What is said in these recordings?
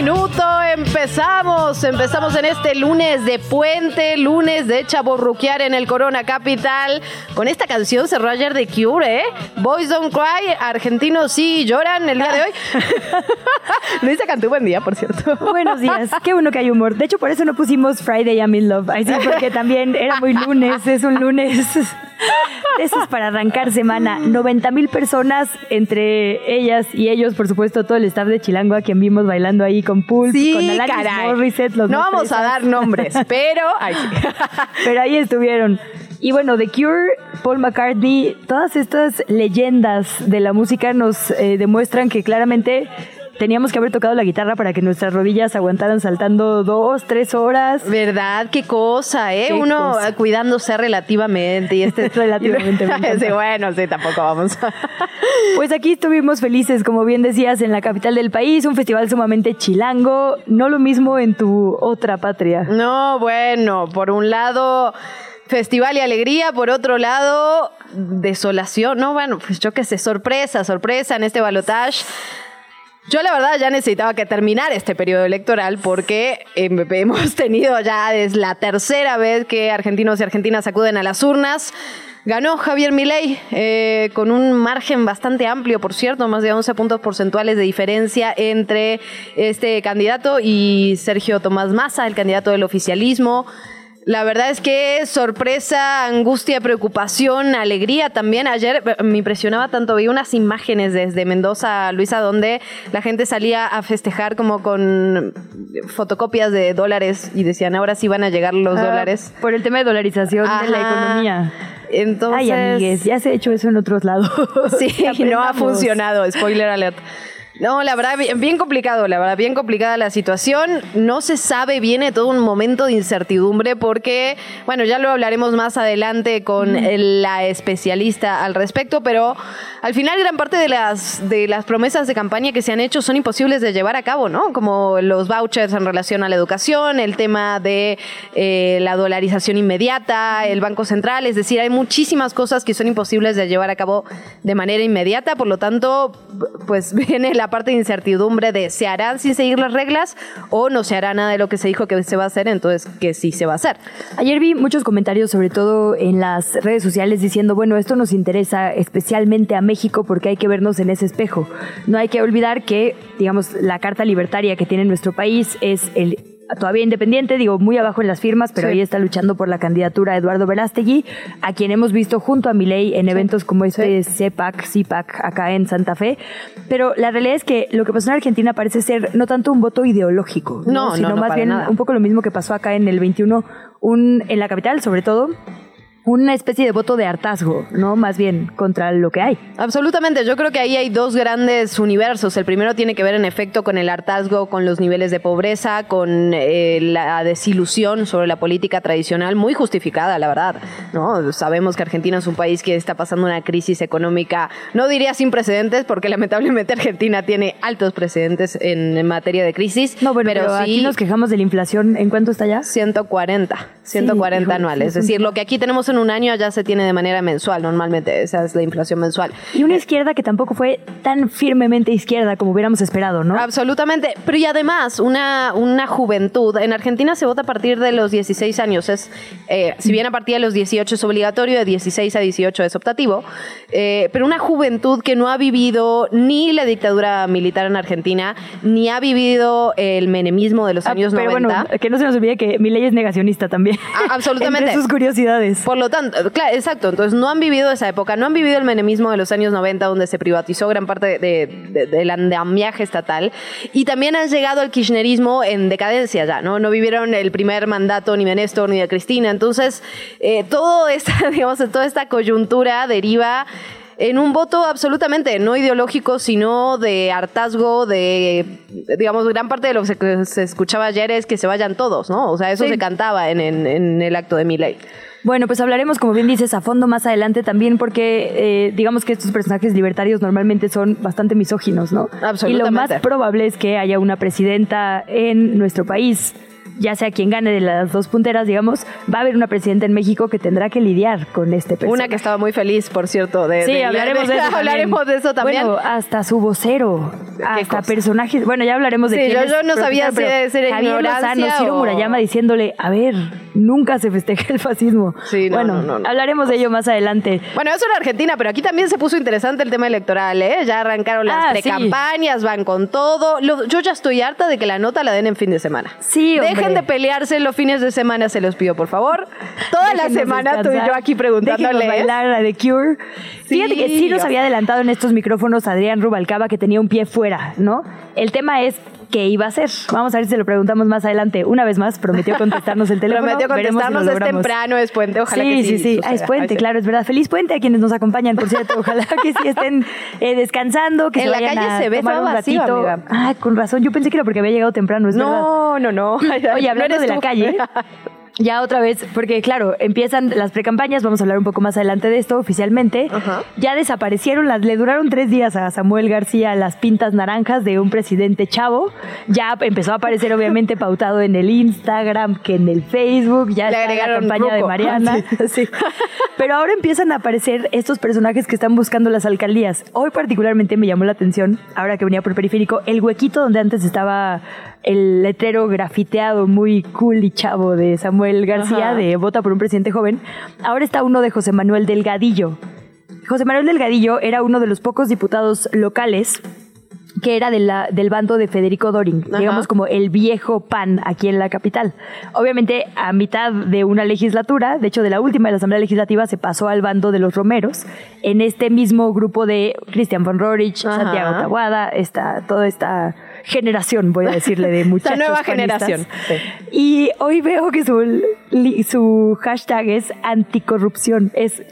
Minuto, empezamos, empezamos en este lunes de puente, lunes de chaborruquear en el Corona Capital. Con esta canción cerró ayer de Cure, ¿eh? Boys Don't Cry, argentinos sí lloran el día de hoy. Luisa cantó buen día, por cierto. Buenos días, qué bueno que hay humor. De hecho, por eso no pusimos Friday I'm in Love. Ahí sí, porque también era muy lunes, es un lunes. Eso es para arrancar semana. 90 mil personas, entre ellas y ellos, por supuesto, todo el staff de Chilango, a quien vimos bailando ahí con Pulse, sí, con Alanis No vamos a dar nombres, pero... pero ahí estuvieron. Y bueno, The Cure, Paul McCartney, todas estas leyendas de la música nos eh, demuestran que claramente teníamos que haber tocado la guitarra para que nuestras rodillas aguantaran saltando dos, tres horas. ¿Verdad? Qué cosa, ¿eh? Uno cuidándose relativamente y este relativamente. sí, bueno, sí, tampoco vamos. pues aquí estuvimos felices, como bien decías, en la capital del país, un festival sumamente chilango, no lo mismo en tu otra patria. No, bueno, por un lado festival y alegría, por otro lado, desolación, no, bueno, pues yo qué sé, sorpresa, sorpresa en este balotage. Yo la verdad ya necesitaba que terminar este periodo electoral porque em, hemos tenido ya es la tercera vez que argentinos y argentinas acuden a las urnas. Ganó Javier Milei eh, con un margen bastante amplio, por cierto, más de 11 puntos porcentuales de diferencia entre este candidato y Sergio Tomás Massa, el candidato del oficialismo. La verdad es que sorpresa, angustia, preocupación, alegría también. Ayer me impresionaba tanto, vi unas imágenes desde Mendoza, Luisa, donde la gente salía a festejar como con fotocopias de dólares y decían, ahora sí van a llegar los ah, dólares. Por el tema de dolarización de la economía. Entonces, Ay, amigues, ya se ha hecho eso en otros lados. Sí, no ha funcionado, spoiler alert. No, la verdad, bien, complicado, la verdad, bien complicada la situación. No se sabe, viene todo un momento de incertidumbre porque, bueno, ya lo hablaremos más adelante con la especialista al respecto, pero al final gran parte de las, de las promesas de campaña que se han hecho son imposibles de llevar a cabo, ¿no? Como los vouchers en relación a la educación, el tema de eh, la dolarización inmediata, el Banco Central, es decir, hay muchísimas cosas que son imposibles de llevar a cabo de manera inmediata, por lo tanto, pues viene la parte de incertidumbre de se harán sin seguir las reglas o no se hará nada de lo que se dijo que se va a hacer, entonces que sí se va a hacer. Ayer vi muchos comentarios, sobre todo en las redes sociales, diciendo, bueno, esto nos interesa especialmente a México porque hay que vernos en ese espejo. No hay que olvidar que, digamos, la carta libertaria que tiene nuestro país es el todavía independiente, digo, muy abajo en las firmas, pero ahí está luchando por la candidatura Eduardo Verástegui, a quien hemos visto junto a Milei en eventos como este CEPAC, CIPAC, acá en Santa Fe. Pero la realidad es que lo que pasó en Argentina parece ser no tanto un voto ideológico, no, sino más bien un poco lo mismo que pasó acá en el 21, un, en la capital sobre todo, una especie de voto de hartazgo, ¿no? Más bien contra lo que hay. Absolutamente, yo creo que ahí hay dos grandes universos. El primero tiene que ver en efecto con el hartazgo, con los niveles de pobreza, con eh, la desilusión sobre la política tradicional, muy justificada, la verdad, ¿no? Sabemos que Argentina es un país que está pasando una crisis económica, no diría sin precedentes, porque lamentablemente Argentina tiene altos precedentes en, materia de crisis. No, pero, sí, aquí nos quejamos de la inflación, ¿en cuánto está ya? 140, 140 anuales. Es decir, lo que aquí tenemos en un año ya se tiene de manera mensual, normalmente esa es la inflación mensual. Y una izquierda que tampoco fue tan firmemente izquierda como hubiéramos esperado, ¿no? Absolutamente, pero y además una, una juventud, en Argentina se vota a partir de los 16 años, es, eh, si bien a partir de los 18 es obligatorio, de 16 a 18 es optativo, eh, pero una juventud que no ha vivido ni la dictadura militar en Argentina, ni ha vivido el menemismo de los ah, años pero 90. Bueno, que no se nos olvide que mi ley es negacionista también. Ah, absolutamente. sus curiosidades. Por lo tanto, claro, exacto, entonces no han vivido esa época, no han vivido el menemismo de los años 90 donde se privatizó gran parte del andamiaje estatal y también han llegado al kirchnerismo en decadencia ya, ¿no? No vivieron el primer mandato ni de Néstor ni de Cristina, entonces eh, todo esta, digamos, toda esta coyuntura deriva en un voto absolutamente no ideológico, sino de hartazgo, de, digamos, gran parte de lo que se, escuchaba ayer es que se vayan todos, ¿no? O sea, eso se cantaba en, en, el acto de mi ley. Bueno, pues hablaremos, como bien dices, a fondo más adelante también, porque eh, digamos que estos personajes libertarios normalmente son bastante misóginos, ¿no? Absolutamente. Y lo más probable es que haya una presidenta en nuestro país ya sea quien gane de las dos punteras, digamos, va a haber una presidenta en México que tendrá que lidiar con este personaje. Una que estaba muy feliz, por cierto. De, sí, hablaremos, de, eso hablaremos de eso también. Bueno, hasta su vocero, hasta personajes. Bueno, ya hablaremos de sí, yo, yo no sabía si de ser Javier Lozano, Ciro Murayama diciéndole, a ver, nunca se festeja el fascismo. Sí, bueno, hablaremos de ello más adelante. Bueno, eso en Argentina, pero aquí también se puso interesante el tema electoral, ¿eh? Ya arrancaron las ah, precampañas, van con todo. yo ya estoy harta de que la nota la den en fin de semana. Sí, Dejen de pelearse los fines de semana, se los pido, por favor. Toda la semana tú y yo aquí preguntándole. bailar a The Cure. Fíjate que sí nos había adelantado en estos micrófonos Adrián Rubalcaba que tenía un pie fuera, ¿no? El tema es qué iba a hacer. Vamos a ver si se lo preguntamos más adelante. Una vez más, prometió contestarnos el teléfono. prometió contestarnos, es temprano, es puente, ojalá sí, que sí. Sí, sí, ah, es puente, claro, es verdad. Feliz puente a quienes nos acompañan, por cierto. Ojalá que sí estén eh, descansando, que en se la calle se ve tomar un vacío, ratito. Ah, con razón. Yo pensé que era porque había llegado temprano, es no, verdad. No, no, no. Oye, hablando de la calle, ya otra vez, porque claro, empiezan las precampañas, vamos a hablar un poco más adelante de esto oficialmente. Ya desaparecieron, las, le duraron tres días a Samuel García las pintas naranjas de un presidente chavo. Ya empezó a aparecer obviamente pautado en el Instagram, que en el Facebook, ya le está la campaña de Mariana. Pero ahora empiezan a aparecer estos personajes que están buscando las alcaldías. Hoy particularmente me llamó la atención, ahora que venía por periférico, el huequito donde antes estaba el letrero grafiteado muy cool y chavo de Samuel García de Vota por un presidente joven, ahora está uno de José Manuel Delgadillo. José Manuel Delgadillo era uno de los pocos diputados locales que era del bando de Federico Doring, digamos como el viejo PAN aquí en la capital. Obviamente, a mitad de una legislatura, de hecho de la última de la Asamblea Legislativa, se pasó al bando de los Romeros, en este mismo grupo de Cristian von Rorich, Santiago Tabuada, esta, toda esta generación, voy a decirle, de muchachos. La nueva generación. Y hoy veo que su, su hashtag es anticorrupción. Es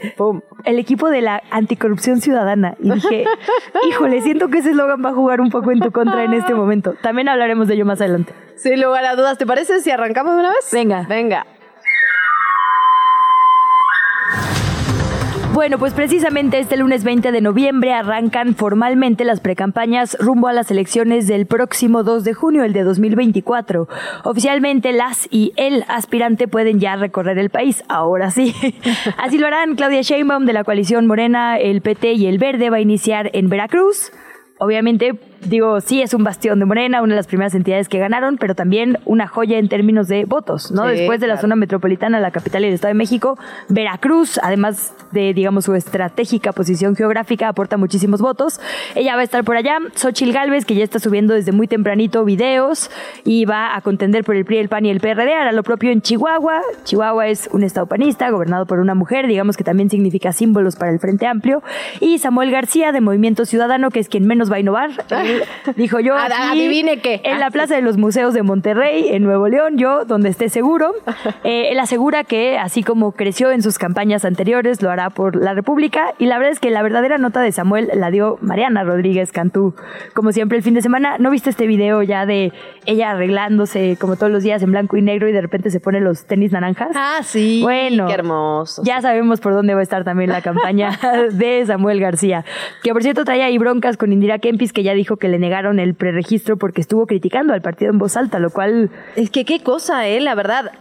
el equipo de la anticorrupción ciudadana. Y dije, híjole, siento que ese eslogan va a jugar un poco en tu contra en este momento. También hablaremos de ello más adelante. Sin lugar a dudas. ¿Te parece si arrancamos de una vez? Venga. Venga. Bueno, pues precisamente este lunes 20 de noviembre arrancan formalmente las precampañas rumbo a las elecciones del próximo 2 de junio, el de 2024. Oficialmente las y el aspirante pueden ya recorrer el país, ahora sí. Así lo harán Claudia Sheinbaum de la coalición Morena, el PT y el Verde va a iniciar en Veracruz. Obviamente digo, sí es un bastión de Morena, una de las primeras entidades que ganaron, pero también una joya en términos de votos, ¿no? Después de la zona metropolitana, la capital y el Estado de México, Veracruz, además de, digamos, su estratégica posición geográfica, aporta muchísimos votos. Ella va a estar por allá. Xochil Gálvez, que ya está subiendo desde muy tempranito videos y va a contender por el PRI, el PAN y el PRD. Hará lo propio en Chihuahua. Chihuahua es un estado panista, gobernado por una mujer, digamos que también significa símbolos para el Frente Amplio. Y Samuel García, de Movimiento Ciudadano, que es quien menos va a innovar. dijo yo aquí, adivine qué. En la ah, Plaza de los Museos de Monterrey, en Nuevo León, yo, donde esté seguro. Eh, él asegura que, así como creció en sus campañas anteriores, lo hará por la República. Y la verdad es que la verdadera nota de Samuel la dio Mariana Rodríguez Cantú, como siempre el fin de semana. ¿No viste este video ya de ella arreglándose como todos los días en blanco y negro y de repente se pone los tenis naranjas? Ah, sí. Bueno, qué hermoso. Ya sabemos por dónde va a estar también la campaña de Samuel García. Que por cierto trae ahí broncas con Indira Kempis, que ya dijo que le negaron el preregistro porque estuvo criticando al partido en voz alta, lo cual... Es que qué cosa, ¿eh? La verdad,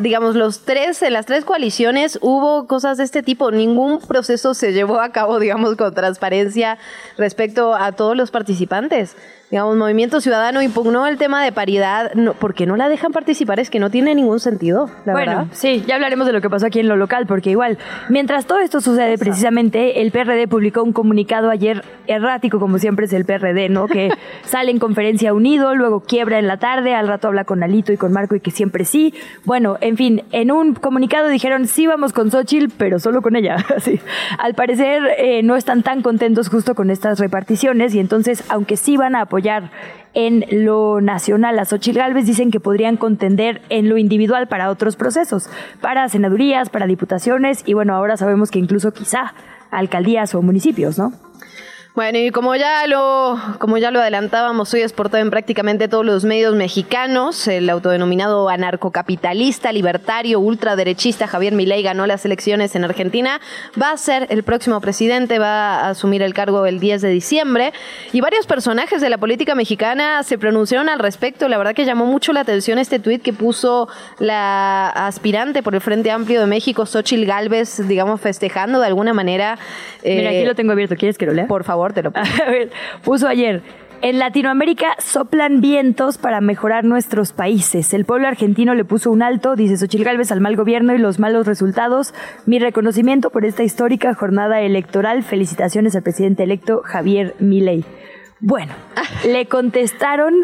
digamos, los tres, en las tres coaliciones hubo cosas de este tipo. Ningún proceso se llevó a cabo, digamos, con transparencia respecto a todos los participantes digamos, Movimiento Ciudadano impugnó el tema de paridad, no, porque no la dejan participar, es que no tiene ningún sentido, la bueno, sí, ya hablaremos de lo que pasó aquí en lo local, porque igual, mientras todo esto sucede precisamente, el PRD publicó un comunicado ayer errático, como siempre es el PRD, ¿no? Que sale en conferencia unido, luego quiebra en la tarde, al rato habla con Alito y con Marco y que siempre sí. Bueno, en fin, en un comunicado dijeron, sí vamos con Xochitl, pero solo con ella, así. Al parecer eh, no están tan contentos justo con estas reparticiones y entonces, aunque sí van a apoyar apoyar en lo nacional a Xochitl Gálvez, dicen que podrían contender en lo individual para otros procesos, para senadurías, para diputaciones y bueno, ahora sabemos que incluso quizá alcaldías o municipios, ¿no? Bueno, y como ya lo, como ya lo adelantábamos, hoy exportado en prácticamente todos los medios mexicanos. El autodenominado anarcocapitalista, libertario, ultraderechista Javier Milei ganó las elecciones en Argentina. Va a ser el próximo presidente, va a asumir el cargo el 10 de diciembre. Y varios personajes de la política mexicana se pronunciaron al respecto. La verdad que llamó mucho la atención este tuit que puso la aspirante por el Frente Amplio de México, Xochil Gálvez, digamos, festejando de alguna manera. Mira, aquí eh, lo tengo abierto. ¿Quieres que lo lea? Por favor te lo A ver, puso ayer. En Latinoamérica soplan vientos para mejorar nuestros países. El pueblo argentino le puso un alto, dice Xochil Gálvez, al mal gobierno y los malos resultados. Mi reconocimiento por esta histórica jornada electoral. Felicitaciones al presidente electo Javier Milei. Bueno, le contestaron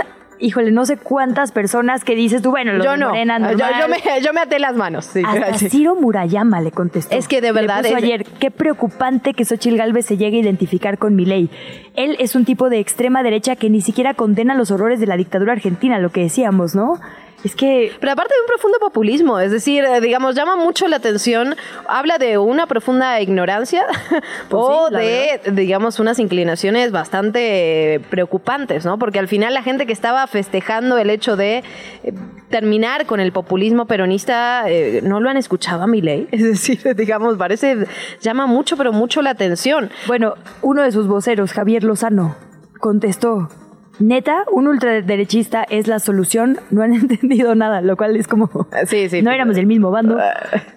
híjole, no sé cuántas personas que dices tú, bueno, los yo no, Morena, yo, me, yo me até las manos. Sí, Hasta sí. Ciro Murayama le contestó. Es que de verdad Le puso es- ayer, qué preocupante que Xochitl Galvez se llegue a identificar con Milei. Él es un tipo de extrema derecha que ni siquiera condena los horrores de la dictadura argentina, lo que decíamos, ¿no? Es que Pero aparte de un profundo populismo, es decir, eh, digamos, llama mucho la atención, habla de una profunda ignorancia o sí, la de, digamos, unas inclinaciones bastante preocupantes, ¿no? Porque al final la gente que estaba festejando el hecho de eh, terminar con el populismo peronista, eh, no lo han escuchado a mi ley, es decir, digamos, parece, llama mucho, pero mucho la atención. Bueno, uno de sus voceros, Javier Lozano, contestó, neta, un ultraderechista es la solución, no han entendido nada, lo cual es como... Sí, sí. no éramos del mismo bando.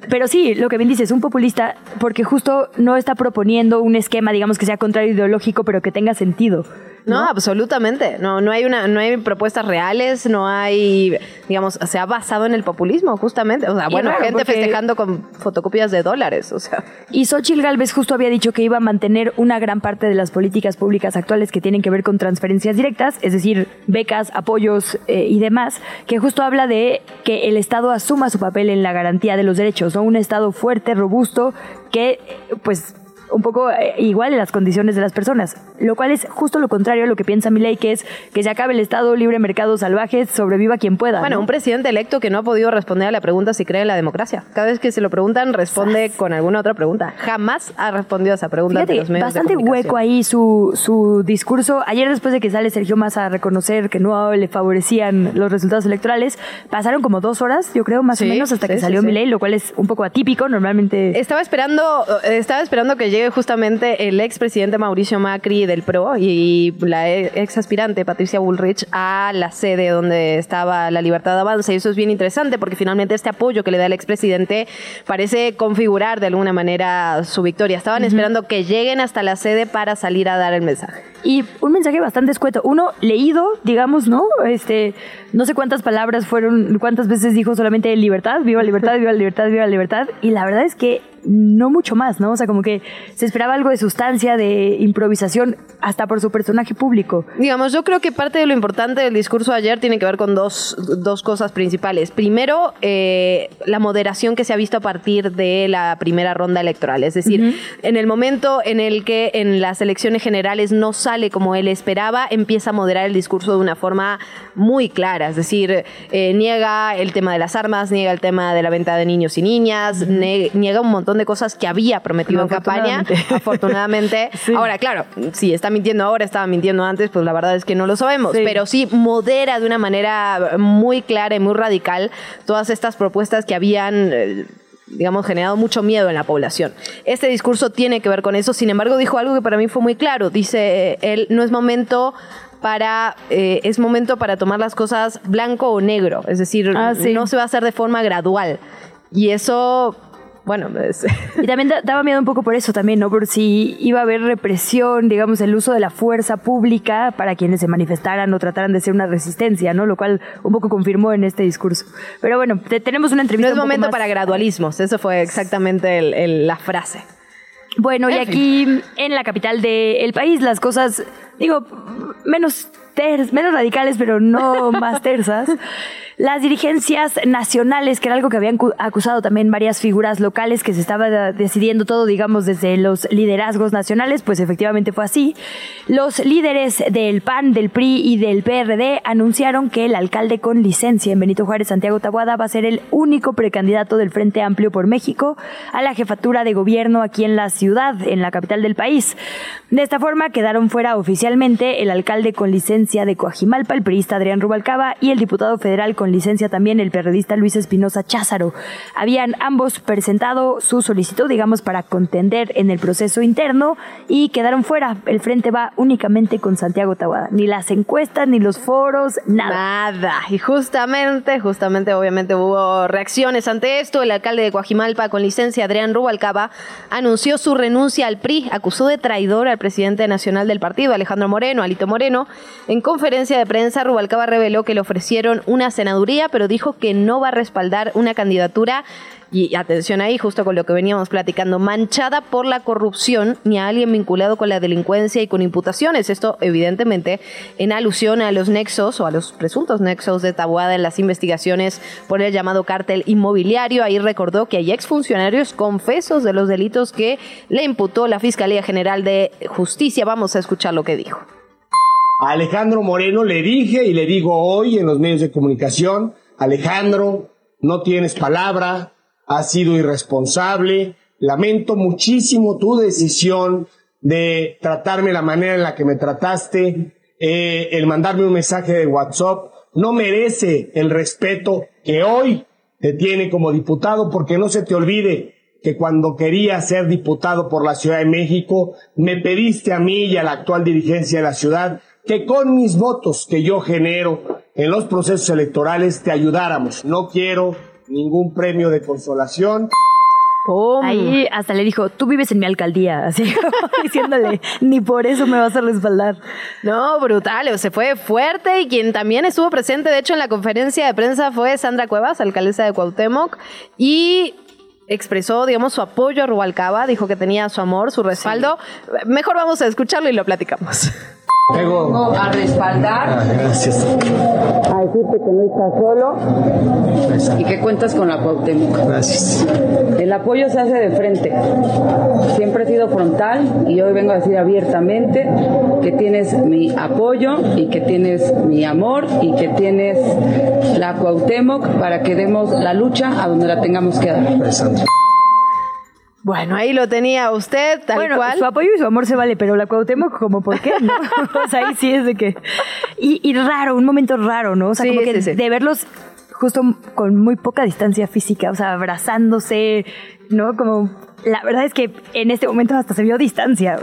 Pero sí, lo que bien dices, un populista, porque justo no está proponiendo un esquema, digamos, que sea contrario ideológico, pero que tenga sentido. No, absolutamente. No, no hay una, no hay propuestas reales, no hay, digamos, se ha basado en el populismo, justamente. O sea, Y bueno, raro, gente festejando con fotocopias de dólares, o sea. Y Xochitl Galvez justo había dicho que iba a mantener una gran parte de las políticas públicas actuales que tienen que ver con transferencias directas, es decir, becas, apoyos eh, y demás, que justo habla de que el Estado asuma su papel en la garantía de los derechos, ¿no? Un Estado fuerte, robusto, que pues un poco eh, igual en las condiciones de las personas, lo cual es justo lo contrario a lo que piensa mi ley, que es que se acabe el Estado, libre mercado salvaje, sobreviva quien pueda. Bueno, ¿no? un presidente electo que no ha podido responder a la pregunta si cree en la democracia. Cada vez que se lo preguntan, responde con alguna otra pregunta. Jamás ha respondido a esa pregunta Fíjate, los medios bastante hueco ahí su, su discurso. Ayer después de que sale Sergio Massa a reconocer que no le favorecían los resultados electorales, pasaron como dos horas, yo creo, más Sí, o menos, hasta sí, que salió sí. mi ley, lo cual es un poco atípico. Normalmente Estaba esperando, estaba esperando que llegue justamente el expresidente Mauricio Macri del PRO y la ex aspirante Patricia Bullrich a la sede donde estaba la libertad de avance. Y eso es bien interesante porque finalmente este apoyo que le da el expresidente parece configurar de alguna manera su victoria. Estaban esperando que lleguen hasta la sede para salir a dar el mensaje. Y un mensaje bastante escueto. Uno, leído, digamos, ¿no? Este, no sé cuántas palabras fueron, cuántas veces dijo solamente libertad, viva libertad, viva libertad, viva libertad. Y la verdad es que no mucho más, ¿no? O sea, como que se esperaba algo de sustancia, de improvisación, hasta por su personaje público. Digamos, yo creo que parte de lo importante del discurso de ayer tiene que ver con dos, dos cosas principales. Primero, eh, la moderación que se ha visto a partir de la primera ronda electoral. Es decir, en el momento en el que en las elecciones generales no sale como él esperaba, empieza a moderar el discurso de una forma muy clara. Es decir, eh, niega el tema de las armas, niega el tema de la venta de niños y niñas, niega un montón de cosas que había prometido en campaña. Afortunadamente. Afortunadamente. Sí. Ahora, claro, si está mintiendo ahora, estaba mintiendo antes, pues la verdad es que no lo sabemos. Sí. Pero sí modera de una manera muy clara y muy radical todas estas propuestas que habían. eh, digamos, generado mucho miedo en la población. Este discurso tiene que ver con eso, sin embargo, dijo algo que para mí fue muy claro. Dice eh, él, no es momento para, eh, es momento para tomar las cosas blanco o negro, es decir, Ah, sí. no se va a hacer de forma gradual. Y eso, bueno, es- Y también da- daba miedo un poco por eso también, ¿no? Por si iba a haber represión, digamos, el uso de la fuerza pública para quienes se manifestaran o trataran de ser una resistencia, ¿no? Lo cual un poco confirmó en este discurso. Pero bueno, te- tenemos una no entrevista. es un momento más- para gradualismos, eso fue exactamente el- el- la frase. Bueno, y aquí en la capital del país las cosas, digo, menos, ters- menos radicales, pero no más tersas. Las dirigencias nacionales, que era algo que habían acusado también varias figuras locales, que se estaba decidiendo todo, digamos, desde los liderazgos nacionales, pues efectivamente fue así. Los líderes del PAN, del PRI y del PRD anunciaron que el alcalde con licencia en Benito Juárez, Santiago Tabuada, va a ser el único precandidato del Frente Amplio por México a la jefatura de gobierno aquí en la ciudad, en la capital del país. De esta forma quedaron fuera oficialmente el alcalde con licencia de Coajimalpa, el priista Adrián Rubalcaba, y el diputado federal con licencia también el periodista Luis Espinosa Cházaro. Habían ambos presentado su solicitud, digamos, para contender en el proceso interno y quedaron fuera. El frente va únicamente con Santiago Tahuada. Ni las encuestas, ni los foros, nada. Nada. Y justamente, justamente, obviamente hubo reacciones ante esto. El alcalde de Coajimalpa con licencia, Adrián Rubalcaba, anunció su renuncia al PRI, acusó de traidor al presidente nacional del partido, Alejandro Moreno, Alito Moreno. En conferencia de prensa, Rubalcaba reveló que le ofrecieron una senadora pero dijo que no va a respaldar una candidatura y atención ahí, justo con lo que veníamos platicando, manchada por la corrupción ni a alguien vinculado con la delincuencia y con imputaciones. Esto, evidentemente, en alusión a los nexos o a los presuntos nexos de Tabuada en las investigaciones por el llamado cártel inmobiliario. Ahí recordó que hay exfuncionarios confesos de los delitos que le imputó la Fiscalía General de Justicia. Vamos a escuchar lo que dijo. A Alejandro Moreno le dije y le digo hoy en los medios de comunicación, Alejandro, no tienes palabra, has sido irresponsable, lamento muchísimo tu decisión de tratarme la manera en la que me trataste, eh, el mandarme un mensaje de WhatsApp, no merece el respeto que hoy te tiene como diputado, porque no se te olvide que cuando quería ser diputado por la Ciudad de México, me pediste a mí y a la actual dirigencia de la ciudad que con mis votos que yo genero en los procesos electorales te ayudáramos. No quiero ningún premio de consolación. Ahí hasta le dijo, tú vives en mi alcaldía, así diciéndole, ni por eso me vas a respaldar. No, brutal, o se fue fuerte y quien también estuvo presente, de hecho, en la conferencia de prensa fue Sandra Cuevas, alcaldesa de Cuauhtémoc, y expresó, digamos, su apoyo a Rubalcaba, dijo que tenía su amor, su respaldo. Mejor vamos a escucharlo y lo platicamos. Vengo a respaldar. Ah, gracias. A decirte que no estás solo y que cuentas con la Cuauhtémoc. Gracias. El apoyo se hace de frente. Siempre he sido frontal y hoy vengo a decir abiertamente que tienes mi apoyo y que tienes mi amor y que tienes la Cuauhtémoc para que demos la lucha a donde la tengamos que dar. Bueno, ahí lo tenía usted, tal bueno, cual. Su apoyo y su amor se vale, pero la Cuauhtémoc, como por qué, ¿no? o sea, ahí sí es de que. Y, raro, un momento raro, ¿no? O sea, como que de verlos justo con muy poca distancia física, o sea, abrazándose, ¿no? Como. La verdad es que en este momento hasta se vio distancia.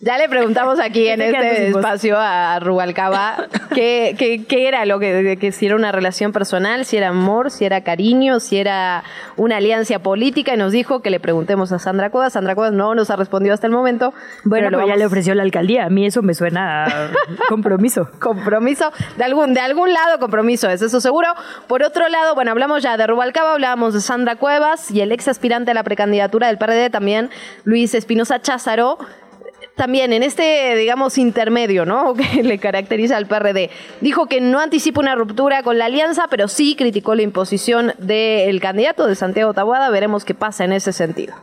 Ya le preguntamos aquí en este espacio a Rubalcaba qué, qué, era lo que, que, si era una relación personal, si era amor, si era cariño, si era una alianza política y nos dijo que le preguntemos a Sandra Cuevas. Sandra Cuevas no nos ha respondido hasta el momento. Bueno, pero ya le ofreció la alcaldía. A mí eso me suena a compromiso. compromiso. De algún, de algún lado compromiso es, eso seguro. Por otro lado, bueno, hablamos ya de Rubalcaba, hablábamos de Sandra Cuevas y el ex aspirante a la precandidatura del PRD también, Luis Espinosa Cházaro también en este, digamos, intermedio, ¿no? Que le caracteriza al PRD. Dijo que no anticipa una ruptura con la alianza, pero sí criticó la imposición del candidato de Santiago Tabuada. Veremos qué pasa en ese sentido.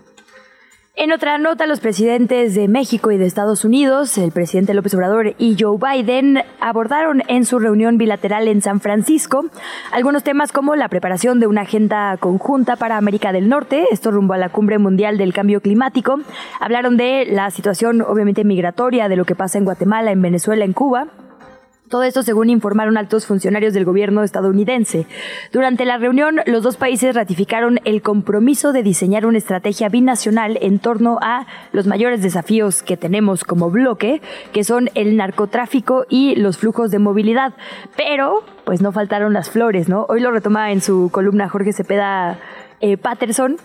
En otra nota, los presidentes de México y de Estados Unidos, el presidente López Obrador y Joe Biden, abordaron en su reunión bilateral en San Francisco algunos temas como la preparación de una agenda conjunta para América del Norte, esto rumbo a la cumbre mundial del cambio climático. Hablaron de la situación obviamente migratoria, de lo que pasa en Guatemala, en Venezuela, en Cuba todo esto según informaron altos funcionarios del gobierno estadounidense. Durante la reunión, los dos países ratificaron el compromiso de diseñar una estrategia binacional en torno a los mayores desafíos que tenemos como bloque, que son el narcotráfico y los flujos de movilidad. Pero, pues no faltaron las flores, ¿no? Hoy lo retoma en su columna Jorge Cepeda eh, Patterson,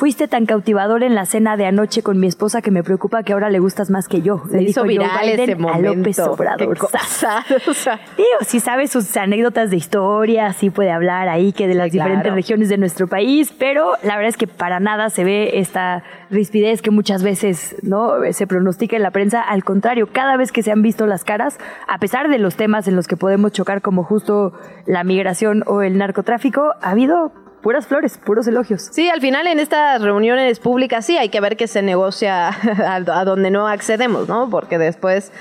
Fuiste tan cautivador en la cena de anoche con mi esposa que me preocupa que ahora le gustas más que yo. Le hizo viral ese momento. a López Obrador. O sea, Digo, si sabe sus anécdotas de historia, sí puede hablar ahí que de las diferentes regiones de nuestro país, pero la verdad es que para nada se ve esta rispidez que muchas veces no se pronostica en la prensa. Al contrario, cada vez que se han visto las caras, a pesar de los temas en los que podemos chocar como justo la migración o el narcotráfico, ha habido puras flores, puros elogios. Sí, al final en estas reuniones públicas sí hay que ver que se negocia a, a donde no accedemos, ¿no? Porque después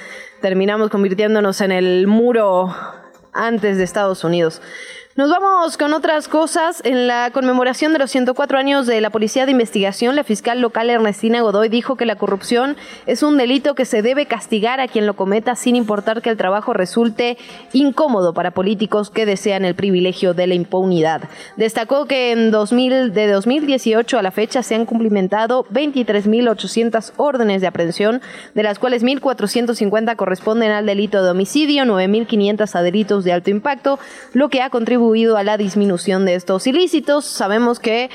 terminamos convirtiéndonos en el muro antes de Estados Unidos. Nos vamos con otras cosas. En la conmemoración de los 104 años de la Policía de Investigación, la fiscal local Ernestina Godoy dijo que la corrupción es un delito que se debe castigar a quien lo cometa sin importar que el trabajo resulte incómodo para políticos que desean el privilegio de la impunidad. Destacó que en 2000, de 2018 a la fecha se han cumplimentado 23.800 órdenes de aprehensión, de las cuales 1.450 corresponden al delito de homicidio, 9.500 a delitos de alto impacto, lo que ha contribuido a la disminución de estos ilícitos. Sabemos que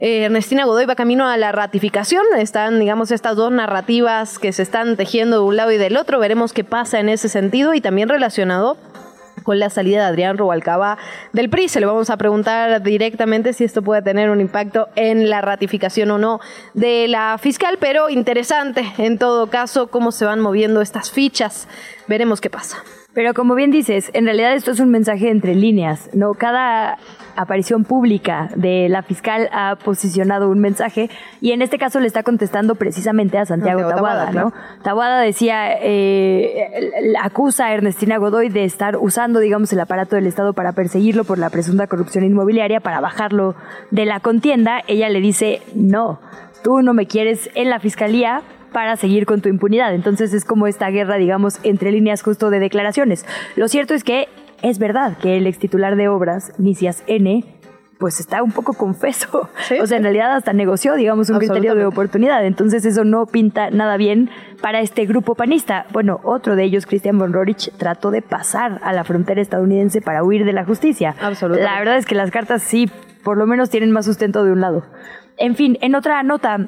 eh, Ernestina Godoy va camino a la ratificación. Están, digamos, estas dos narrativas que se están tejiendo de un lado y del otro. Veremos qué pasa en ese sentido y también relacionado con la salida de Adrián Rubalcaba del PRI. Se le vamos a preguntar directamente si esto puede tener un impacto en la ratificación o no de la fiscal, pero interesante en todo caso cómo se van moviendo estas fichas. Veremos qué pasa. Pero como bien dices, en realidad esto es un mensaje entre líneas, ¿no? Cada aparición pública de la fiscal ha posicionado un mensaje y en este caso le está contestando precisamente a Santiago Tabuada, Tabuada, ¿no? Tabuada decía, eh, acusa a Ernestina Godoy de estar usando, digamos, el aparato del Estado para perseguirlo por la presunta corrupción inmobiliaria, para bajarlo de la contienda. Ella le dice, no, tú no me quieres en la fiscalía, para seguir con tu impunidad. Entonces es como esta guerra, digamos, entre líneas justo de declaraciones. Lo cierto es que es verdad que el ex titular de obras, Nicias N., pues está un poco confeso. Sí, o sea, en realidad hasta negoció, digamos, un criterio de oportunidad. Entonces eso no pinta nada bien para este grupo panista. Bueno, otro de ellos, Christian von Rorich, trató de pasar a la frontera estadounidense para huir de la justicia. Absolutamente. La verdad es que las cartas sí, por lo menos tienen más sustento de un lado. En fin, en otra nota,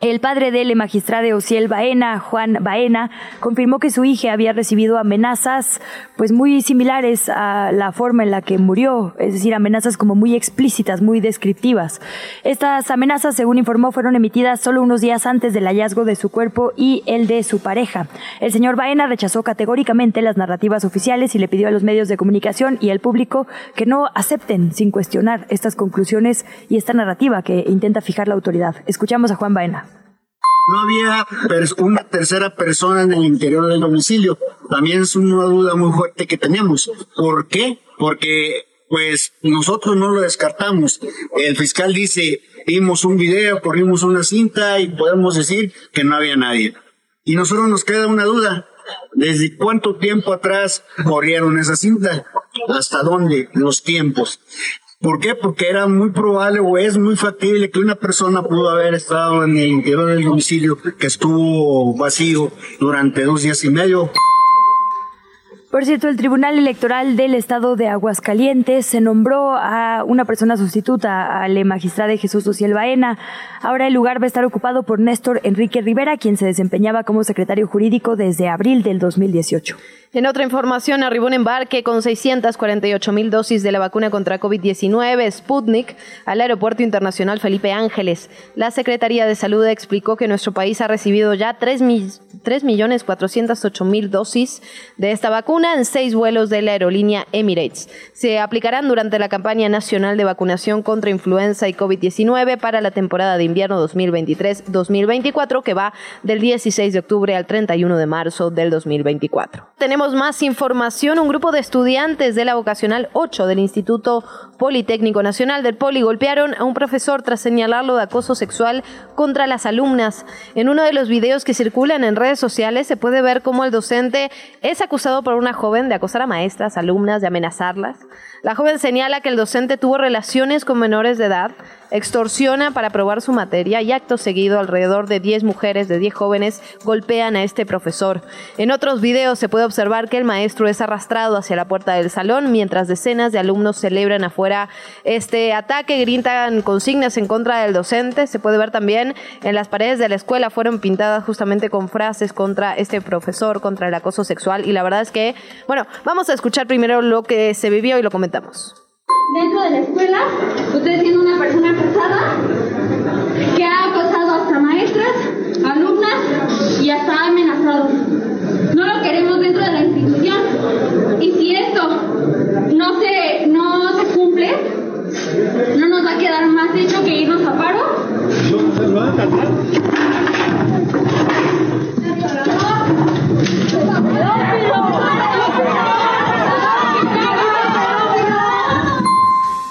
el padre del magistrado Ociel Baena, Juan Baena, confirmó que su hija había recibido amenazas pues muy similares a la forma en la que murió, es decir, amenazas como muy explícitas, muy descriptivas. Estas amenazas, según informó, fueron emitidas solo unos días antes del hallazgo de su cuerpo y el de su pareja. El señor Baena rechazó categóricamente las narrativas oficiales y le pidió a los medios de comunicación y al público que no acepten sin cuestionar estas conclusiones y esta narrativa que intenta fijar la autoridad. Escuchamos a Juan Baena. No había una tercera persona en el interior del domicilio. También es una duda muy fuerte que tenemos. ¿Por qué? Porque pues nosotros no lo descartamos. El fiscal dice, vimos un video, corrimos una cinta y podemos decir que no había nadie. Y nosotros nos queda una duda. ¿Desde cuánto tiempo atrás corrieron esa cinta? ¿Hasta dónde? Los tiempos. ¿Por qué? Porque era muy probable o es muy factible que una persona pudo haber estado en el interior del domicilio que estuvo vacío durante dos días y medio. Por cierto, el Tribunal Electoral del Estado de Aguascalientes se nombró a una persona sustituta, al magistrado Jesús Ociel Baena. Ahora el lugar va a estar ocupado por Néstor Enrique Rivera, quien se desempeñaba como secretario jurídico desde abril del 2018. En otra información, arribó un embarque con 648 mil dosis de la vacuna contra COVID-19 Sputnik al Aeropuerto Internacional Felipe Ángeles. La Secretaría de Salud explicó que nuestro país ha recibido ya 3 millones 408 mil dosis de esta vacuna en seis vuelos de la aerolínea Emirates. Se aplicarán durante la campaña nacional de vacunación contra influenza y COVID-19 para la temporada de invierno 2023-2024 que va del 16 de octubre al 31 de marzo del 2024. Tenemos más información. Un grupo de estudiantes de la vocacional 8 del Instituto Politécnico Nacional del Poli golpearon a un profesor tras señalarlo de acoso sexual contra las alumnas. En uno de los videos que circulan en redes sociales se puede ver cómo el docente es acusado por una joven de acosar a maestras, alumnas, de amenazarlas. La joven señala que el docente tuvo relaciones con menores de edad extorsiona para probar su materia y acto seguido alrededor de 10 mujeres de 10 jóvenes golpean a este profesor. En otros videos se puede observar que el maestro es arrastrado hacia la puerta del salón mientras decenas de alumnos celebran afuera este ataque, gritan consignas en contra del docente. Se puede ver también en las paredes de la escuela fueron pintadas justamente con frases contra este profesor, contra el acoso sexual y la verdad es que, bueno, vamos a escuchar primero lo que se vivió y lo comentamos dentro de la escuela, usted siendo una persona acosada, que ha acosado hasta maestras, alumnas y hasta amenazado. No lo queremos dentro de la institución. Y si esto no se, no se cumple, no nos va a quedar más hecho que irnos a paro.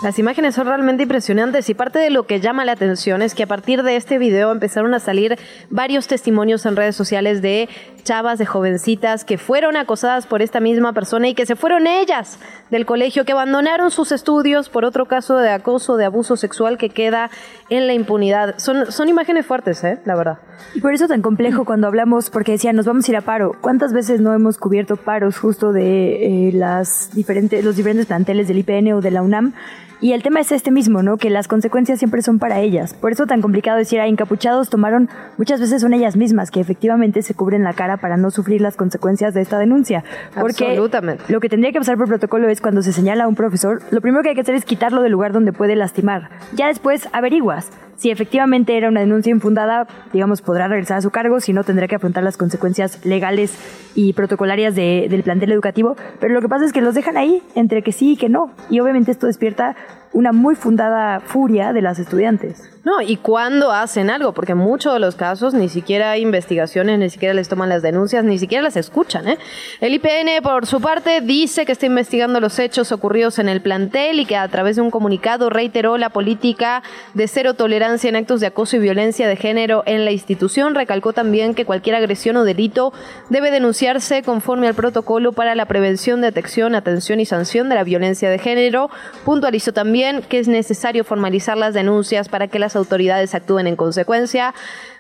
Las imágenes son realmente impresionantes y parte de lo que llama la atención es que a partir de este video empezaron a salir varios testimonios en redes sociales de chavas, de jovencitas que fueron acosadas por esta misma persona y que se fueron ellas del colegio, que abandonaron sus estudios por otro caso de acoso, de abuso sexual que queda en la impunidad. Son, son imágenes fuertes, ¿eh? la verdad. Y por eso tan complejo cuando hablamos, porque decían, nos vamos a ir a paro. ¿Cuántas veces no hemos cubierto paros justo de eh, las diferentes, los diferentes planteles del IPN o de la UNAM? Y el tema es este mismo, ¿no? Que las consecuencias siempre son para ellas. Por eso tan complicado decir, a encapuchados tomaron, muchas veces son ellas mismas que efectivamente se cubren la cara para no sufrir las consecuencias de esta denuncia. Porque Absolutamente. lo que tendría que pasar por protocolo es cuando se señala a un profesor, lo primero que hay que hacer es quitarlo del lugar donde puede lastimar. Ya después averiguas si efectivamente era una denuncia infundada, digamos, podrá regresar a su cargo, si no, tendrá que afrontar las consecuencias legales y protocolarias del plantel educativo. Pero lo que pasa es que los dejan ahí, entre que sí y que no. Y obviamente esto despierta una muy fundada furia de las estudiantes. No, y cuando hacen algo, porque en muchos de los casos ni siquiera hay investigaciones, ni siquiera les toman las denuncias, ni siquiera las escuchan. ¿eh? El IPN, por su parte, dice que está investigando los hechos ocurridos en el plantel y que a través de un comunicado reiteró la política de cero tolerancia en actos de acoso y violencia de género en la institución. Recalcó también que cualquier agresión o delito debe denunciarse conforme al protocolo para la prevención, detección, atención y sanción de la violencia de género. Puntualizó también que es necesario formalizar las denuncias para que las autoridades actúen en consecuencia.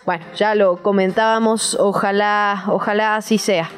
Bueno, ya lo comentábamos, ojalá, ojalá así sea.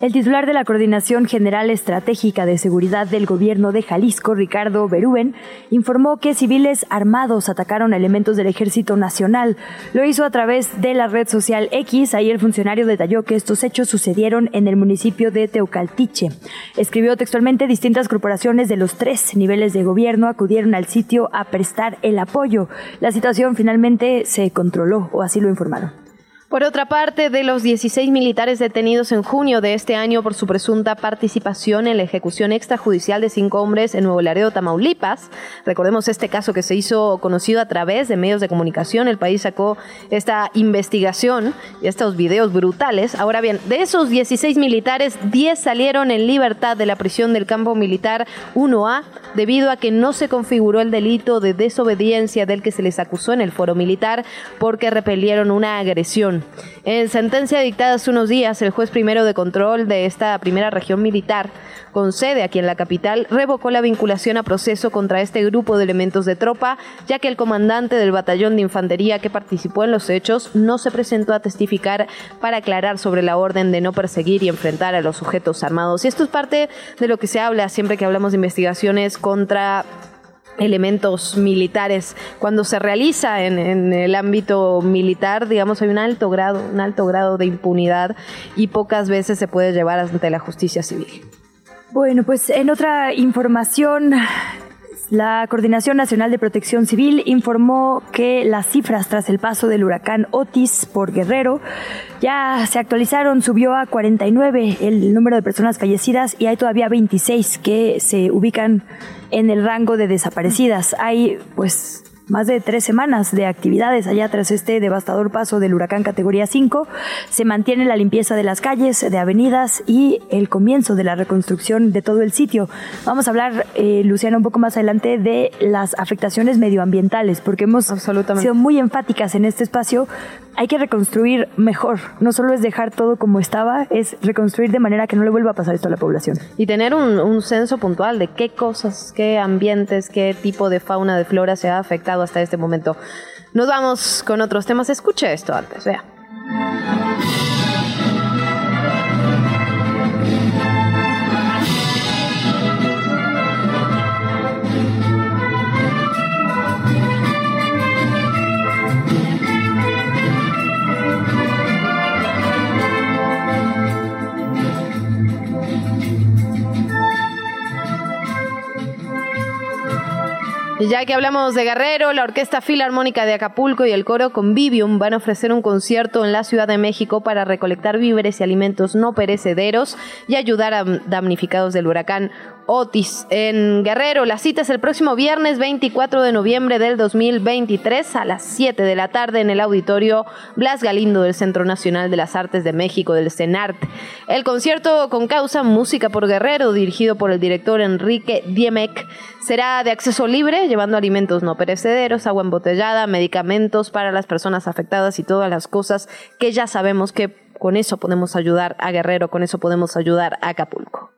El titular de la Coordinación General Estratégica de Seguridad del Gobierno de Jalisco, Ricardo Berúben, informó que civiles armados atacaron elementos del Ejército Nacional. Lo hizo a través de la red social X. Ahí el funcionario detalló que estos hechos sucedieron en el municipio de Teucaltiche. Escribió textualmente distintas corporaciones de los tres niveles de gobierno acudieron al sitio a prestar el apoyo. La situación finalmente se controló, o así lo informaron. Por otra parte, de los 16 militares detenidos en junio de este año por su presunta participación en la ejecución extrajudicial de cinco hombres en Nuevo Laredo, Tamaulipas, recordemos este caso que se hizo conocido a través de medios de comunicación, el país sacó esta investigación y estos videos brutales. Ahora bien, de esos 16 militares, 10 salieron en libertad de la prisión del campo militar 1A debido a que no se configuró el delito de desobediencia del que se les acusó en el foro militar porque repelieron una agresión en sentencia dictada hace unos días, el juez primero de control de esta primera región militar, con sede aquí en la capital, revocó la vinculación a proceso contra este grupo de elementos de tropa, ya que el comandante del batallón de infantería que participó en los hechos no se presentó a testificar para aclarar sobre la orden de no perseguir y enfrentar a los sujetos armados. Y esto es parte de lo que se habla siempre que hablamos de investigaciones contra elementos militares. Cuando se realiza en, el ámbito militar, digamos, hay un alto grado, un alto grado de impunidad y pocas veces se puede llevar ante la justicia civil. Bueno, pues en otra información, la Coordinación Nacional de Protección Civil informó que las cifras tras el paso del huracán Otis por Guerrero ya se actualizaron, subió a 49 el número de personas fallecidas y hay todavía 26 que se ubican en el rango de desaparecidas. Hay pues más de tres semanas de actividades allá tras este devastador paso del huracán categoría 5. Se mantiene la limpieza de las calles, de avenidas y el comienzo de la reconstrucción de todo el sitio. Vamos a hablar, eh, Luciana, un poco más adelante de las afectaciones medioambientales, porque hemos sido muy enfáticas en este espacio. Hay que reconstruir mejor. No solo es dejar todo como estaba, es reconstruir de manera que no le vuelva a pasar esto a la población. Y tener un, un censo puntual de qué cosas, qué ambientes, qué tipo de fauna, de flora se ha afectado hasta este momento. Nos vamos con otros temas. Escuche esto antes, vea. Ya que hablamos de Guerrero, la Orquesta Filarmónica de Acapulco y el coro Convivium van a ofrecer un concierto en la Ciudad de México para recolectar víveres y alimentos no perecederos y ayudar a damnificados del huracán Otis en Guerrero. La cita es el próximo viernes 24 de noviembre del 2023 a las 7 de la tarde en el auditorio Blas Galindo del Centro Nacional de las Artes de México, del CENART. El concierto con causa Música por Guerrero, dirigido por el director Enrique Diemek, será de acceso libre, llevando alimentos no perecederos, agua embotellada, medicamentos para las personas afectadas y todas las cosas que ya sabemos que con eso podemos ayudar a Guerrero, con eso podemos ayudar a Acapulco.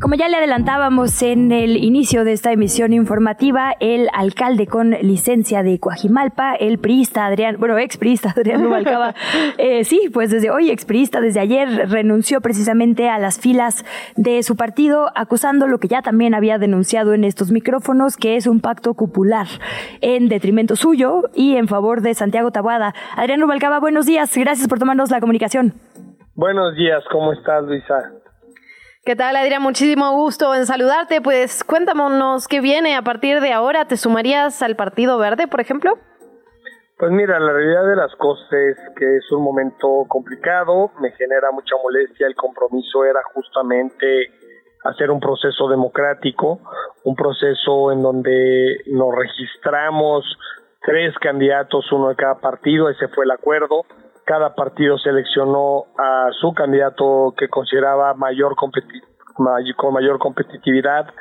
Como ya le adelantábamos en el inicio de esta emisión informativa, el alcalde con licencia de Coajimalpa, el priista Adrián, bueno, ex priista Adrián Rubalcaba, eh, sí, pues desde hoy ex priista, desde ayer renunció precisamente a las filas de su partido, acusando lo que ya también había denunciado en estos micrófonos, que es un pacto cupular en detrimento suyo y en favor de Santiago Tabuada. Adrián Rubalcaba, buenos días, gracias por tomarnos la comunicación. Buenos días, ¿cómo estás, Luisa? ¿Qué tal, Adrián? Muchísimo gusto en saludarte. Pues cuéntanos qué viene a partir de ahora. ¿Te sumarías al Partido Verde, por ejemplo? Pues mira, la realidad de las cosas es que es un momento complicado, me genera mucha molestia, el compromiso era justamente hacer un proceso democrático, un proceso en donde nos registramos tres candidatos, uno de cada partido, ese fue el acuerdo, cada partido seleccionó a su candidato que consideraba mayor con mayor competitividad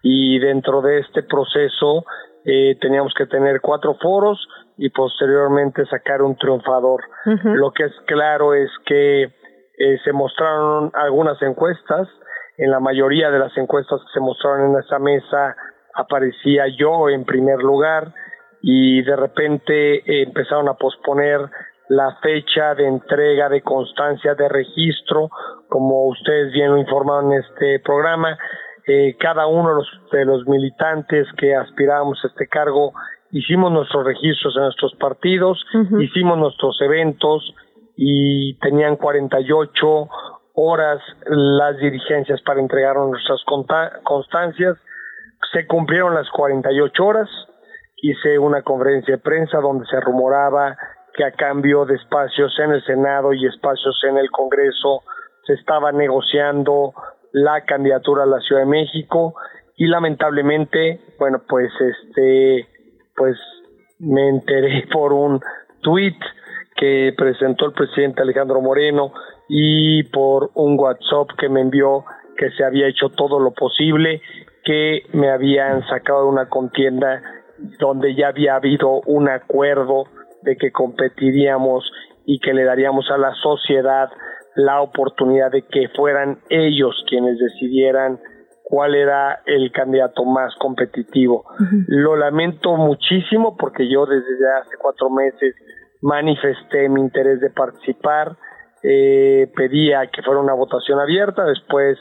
y dentro de este proceso eh, teníamos que tener cuatro foros y posteriormente sacar un triunfador. Lo que es claro es que eh, se mostraron algunas encuestas, en la mayoría de las encuestas que se mostraron en esa mesa aparecía yo en primer lugar y de repente eh, empezaron a posponer la fecha de entrega de constancia de registro, como ustedes bien lo informaron en este programa. Eh, cada uno de los, de los militantes que aspirábamos a este cargo hicimos nuestros registros en nuestros partidos, hicimos nuestros eventos y tenían 48 horas las dirigencias para entregar nuestras constancias. Se cumplieron las 48 horas, hice una conferencia de prensa donde se rumoraba que a cambio de espacios en el Senado y espacios en el Congreso se estaba negociando la candidatura a la Ciudad de México. Y lamentablemente, bueno, pues este pues me enteré por un tuit que presentó el presidente Alejandro Moreno y por un WhatsApp que me envió que se había hecho todo lo posible, que me habían sacado de una contienda donde ya había habido un acuerdo de que competiríamos y que le daríamos a la sociedad la oportunidad de que fueran ellos quienes decidieran cuál era el candidato más competitivo. Lo lamento muchísimo porque yo desde hace cuatro meses manifesté mi interés de participar, eh, pedía que fuera una votación abierta, después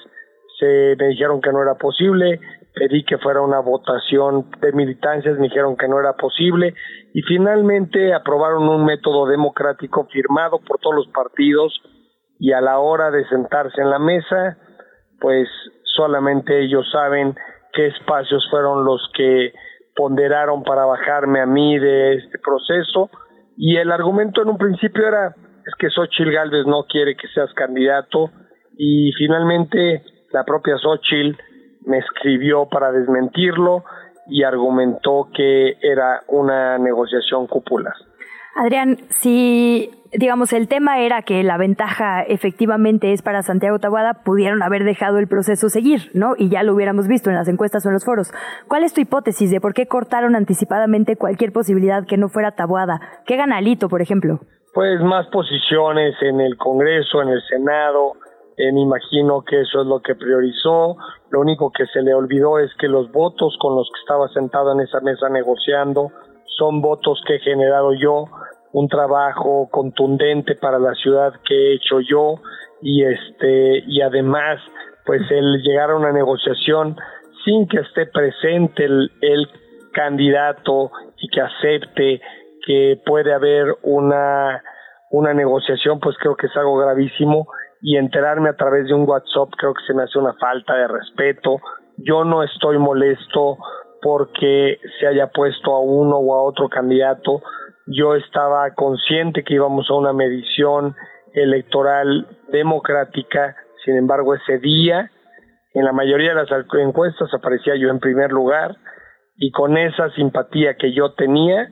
se me dijeron que no era posible, pedí que fuera una votación de militancias, me dijeron que no era posible y finalmente aprobaron un método democrático firmado por todos los partidos y a la hora de sentarse en la mesa, pues solamente ellos saben qué espacios fueron los que ponderaron para bajarme a mí de este proceso y el argumento en un principio era es que Xochitl Galvez no quiere que seas candidato y finalmente la propia Xochitl me escribió para desmentirlo y argumentó que era una negociación cúpula. Adrián, si digamos el tema era que la ventaja efectivamente es para Santiago Tabuada, pudieron haber dejado el proceso seguir, ¿no? Y ya lo hubiéramos visto en las encuestas o en los foros. ¿Cuál es tu hipótesis de por qué cortaron anticipadamente cualquier posibilidad que no fuera Tabuada? ¿Qué gana Alito, por ejemplo? Pues más posiciones en el Congreso, en el Senado, eh, me imagino que eso es lo que priorizó. Lo único que se le olvidó es que los votos con los que estaba sentado en esa mesa negociando son votos que he generado yo, un trabajo contundente para la ciudad que he hecho yo y este y además pues el llegar a una negociación sin que esté presente el, el candidato y que acepte que puede haber una una negociación pues creo que es algo gravísimo y enterarme a través de un WhatsApp creo que se me hace una falta de respeto. Yo no estoy molesto porque se haya puesto a uno o a otro candidato. Yo estaba consciente que íbamos a una medición electoral democrática, sin embargo ese día en la mayoría de las encuestas aparecía yo en primer lugar y con esa simpatía que yo tenía,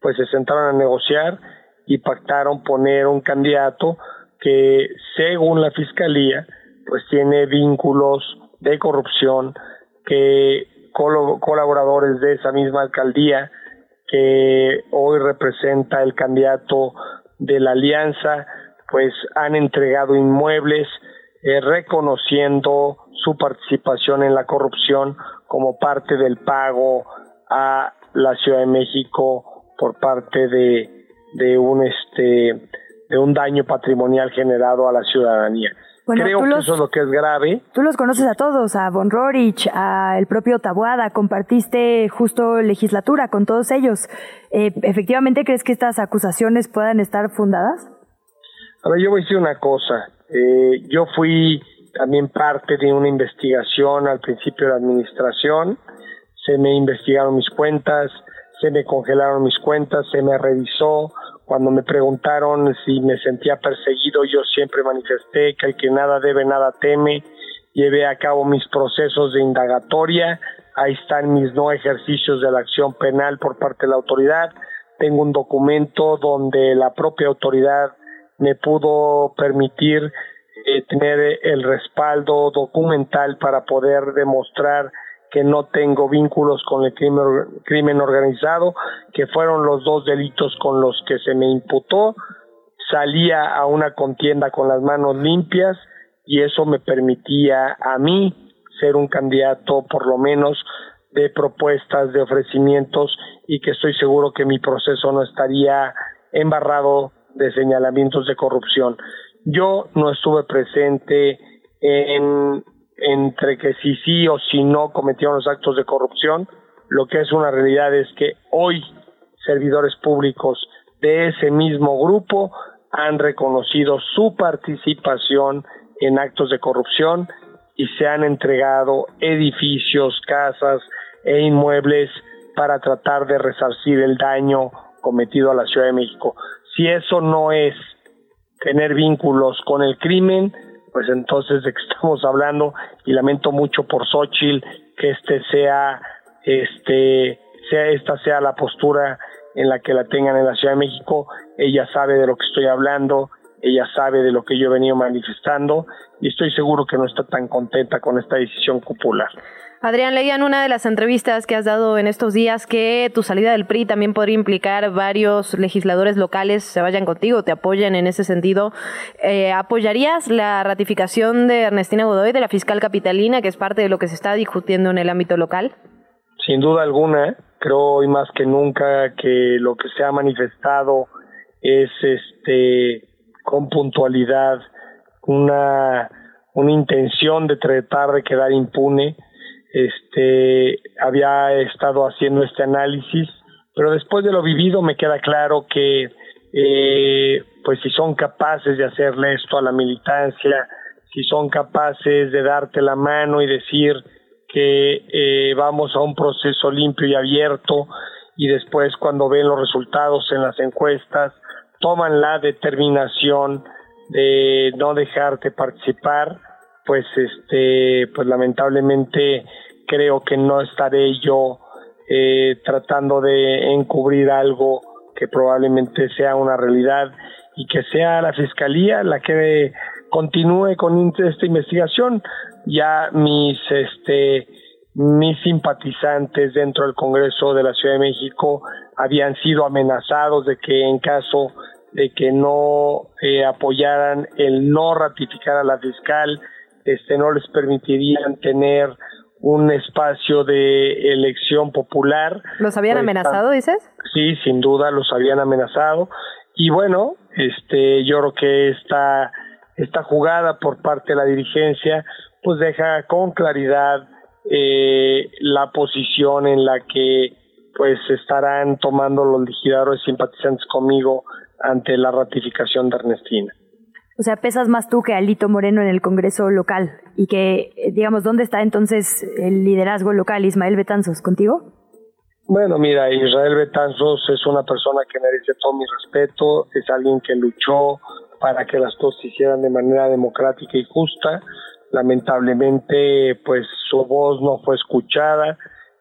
pues se sentaron a negociar y pactaron poner un candidato que según la fiscalía pues tiene vínculos de corrupción que colaboradores de esa misma alcaldía que hoy representa el candidato de la alianza pues han entregado inmuebles eh, reconociendo su participación en la corrupción como parte del pago a la Ciudad de México por parte de, de un este de un daño patrimonial generado a la ciudadanía. Creo que eso es lo que es grave. Tú los conoces a todos, a Von Rorich, a el propio Tabuada, compartiste justo legislatura con todos ellos. Eh, ¿Efectivamente crees que estas acusaciones puedan estar fundadas? A ver, yo voy a decir una cosa. Eh, yo fui también parte de una investigación al principio de la administración. Se me investigaron mis cuentas, se me congelaron mis cuentas, se me revisó, cuando me preguntaron si me sentía perseguido, yo siempre manifesté que el que nada debe, nada teme. Llevé a cabo mis procesos de indagatoria. Ahí están mis no ejercicios de la acción penal por parte de la autoridad. Tengo un documento donde la propia autoridad me pudo permitir eh, tener el respaldo documental para poder demostrar que no tengo vínculos con el crimen, organizado, que fueron los dos delitos con los que se me imputó. Salía a una contienda con las manos limpias y eso me permitía a mí ser un candidato por lo menos de propuestas, de ofrecimientos y que estoy seguro que mi proceso no estaría embarrado de señalamientos de corrupción. Yo no estuve presente en entre que si sí o si no cometieron los actos de corrupción. Lo que es una realidad es que hoy servidores públicos de ese mismo grupo han reconocido su participación en actos de corrupción y se han entregado edificios, casas e inmuebles para tratar de resarcir el daño cometido a la Ciudad de México. Si eso no es tener vínculos con el crimen, pues entonces de qué estamos hablando y lamento mucho por Xochitl que este sea este sea esta sea la postura en la que la tengan en la Ciudad de México ella sabe de lo que estoy hablando ella sabe de lo que yo he venido manifestando y estoy seguro que no está tan contenta con esta decisión popular. Adrián, leía en una de las entrevistas que has dado en estos días que tu salida del PRI también podría implicar varios legisladores locales se vayan contigo, te apoyen en ese sentido. Eh, ¿Apoyarías la ratificación de Ernestina Godoy, de la fiscal capitalina, que es parte de lo que se está discutiendo en el ámbito local? Sin duda alguna, creo hoy más que nunca que lo que se ha manifestado es este con puntualidad una, una intención de tratar de quedar impune este había estado haciendo este análisis, pero después de lo vivido me queda claro que eh, pues si son capaces de hacerle esto a la militancia, si son capaces de darte la mano y decir que eh, vamos a un proceso limpio y abierto y después cuando ven los resultados en las encuestas toman la determinación de no dejarte participar, pues este pues lamentablemente creo que no estaré yo eh, tratando de encubrir algo que probablemente sea una realidad y que sea la fiscalía la que continúe con esta investigación. Ya mis este mis simpatizantes dentro del Congreso de la Ciudad de México habían sido amenazados de que en caso de que no eh, apoyaran el no ratificar a la fiscal, este no les permitirían tener un espacio de elección popular. ¿Los habían amenazado, dices? Sí, sin duda los habían amenazado. Y bueno, este, yo creo que esta, esta jugada por parte de la dirigencia, pues deja con claridad eh, la posición en la que pues estarán tomando los legisladores simpatizantes conmigo ante la ratificación de Ernestina. O sea, pesas más tú que Alito Moreno en el Congreso local. Y que, eh, digamos, ¿dónde está entonces el liderazgo local, Ismael Betanzos, contigo? Bueno, mira, Israel Betanzos es una persona que merece todo mi respeto, es alguien que luchó para que las cosas se hicieran de manera democrática y justa. Lamentablemente, pues su voz no fue escuchada.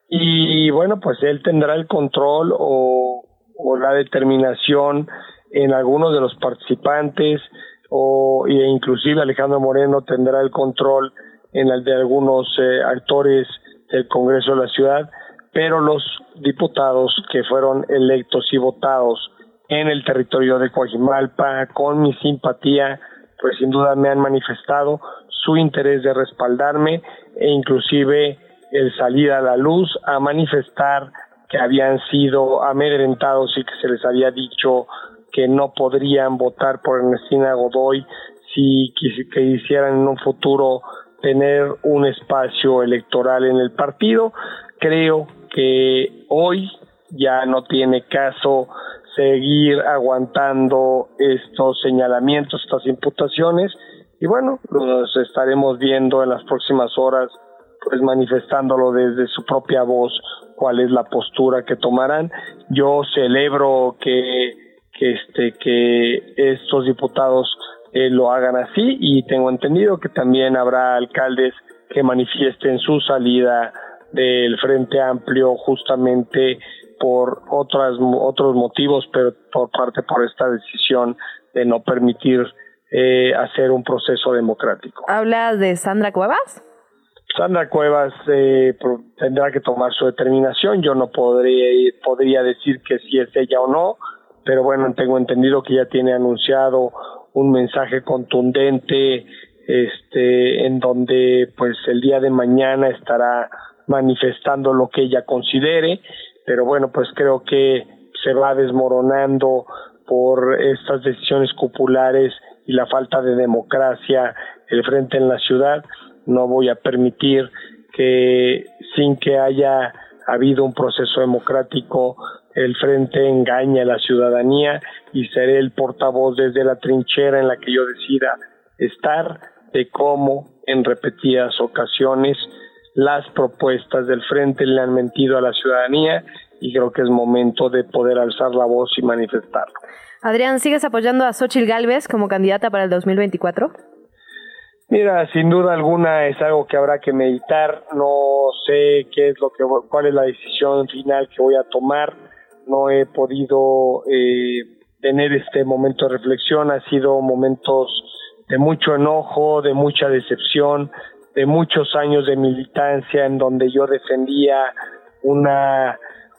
Y bueno, pues él tendrá el control o, o la determinación en algunos de los participantes o e inclusive Alejandro Moreno tendrá el control en el de algunos eh, actores del Congreso de la ciudad, pero los diputados que fueron electos y votados en el territorio de Coajimalpa con mi simpatía, pues sin duda me han manifestado su interés de respaldarme e inclusive el salir a la luz a manifestar que habían sido amedrentados y que se les había dicho que no podrían votar por Ernestina Godoy si quisieran en un futuro tener un espacio electoral en el partido. Creo que hoy ya no tiene caso seguir aguantando estos señalamientos, estas imputaciones y bueno, los estaremos viendo en las próximas horas pues manifestándolo desde su propia voz cuál es la postura que tomarán. Yo celebro que que este que estos diputados eh, lo hagan así y tengo entendido que también habrá alcaldes que manifiesten su salida del Frente Amplio justamente por otras otros motivos, pero por parte por esta decisión de no permitir eh, hacer un proceso democrático. ¿Hablas de Sandra Cuevas? Sandra Cuevas eh, tendrá que tomar su determinación. Yo no podría podría decir que si es ella o no pero bueno, tengo entendido que ya tiene anunciado un mensaje contundente este en donde pues el día de mañana estará manifestando lo que ella considere, pero bueno, pues creo que se va desmoronando por estas decisiones populares y la falta de democracia el frente en la ciudad. No voy a permitir que sin que haya habido un proceso democrático el frente engaña a la ciudadanía y seré el portavoz desde la trinchera en la que yo decida estar de cómo en repetidas ocasiones las propuestas del frente le han mentido a la ciudadanía y creo que es momento de poder alzar la voz y manifestarlo. Adrián, ¿sigues apoyando a Xochil Gálvez como candidata para el 2024? Mira, sin duda alguna es algo que habrá que meditar. No sé qué es lo que, cuál es la decisión final que voy a tomar no he podido eh, tener este momento de reflexión, ha sido momentos de mucho enojo, de mucha decepción, de muchos años de militancia en donde yo defendía una,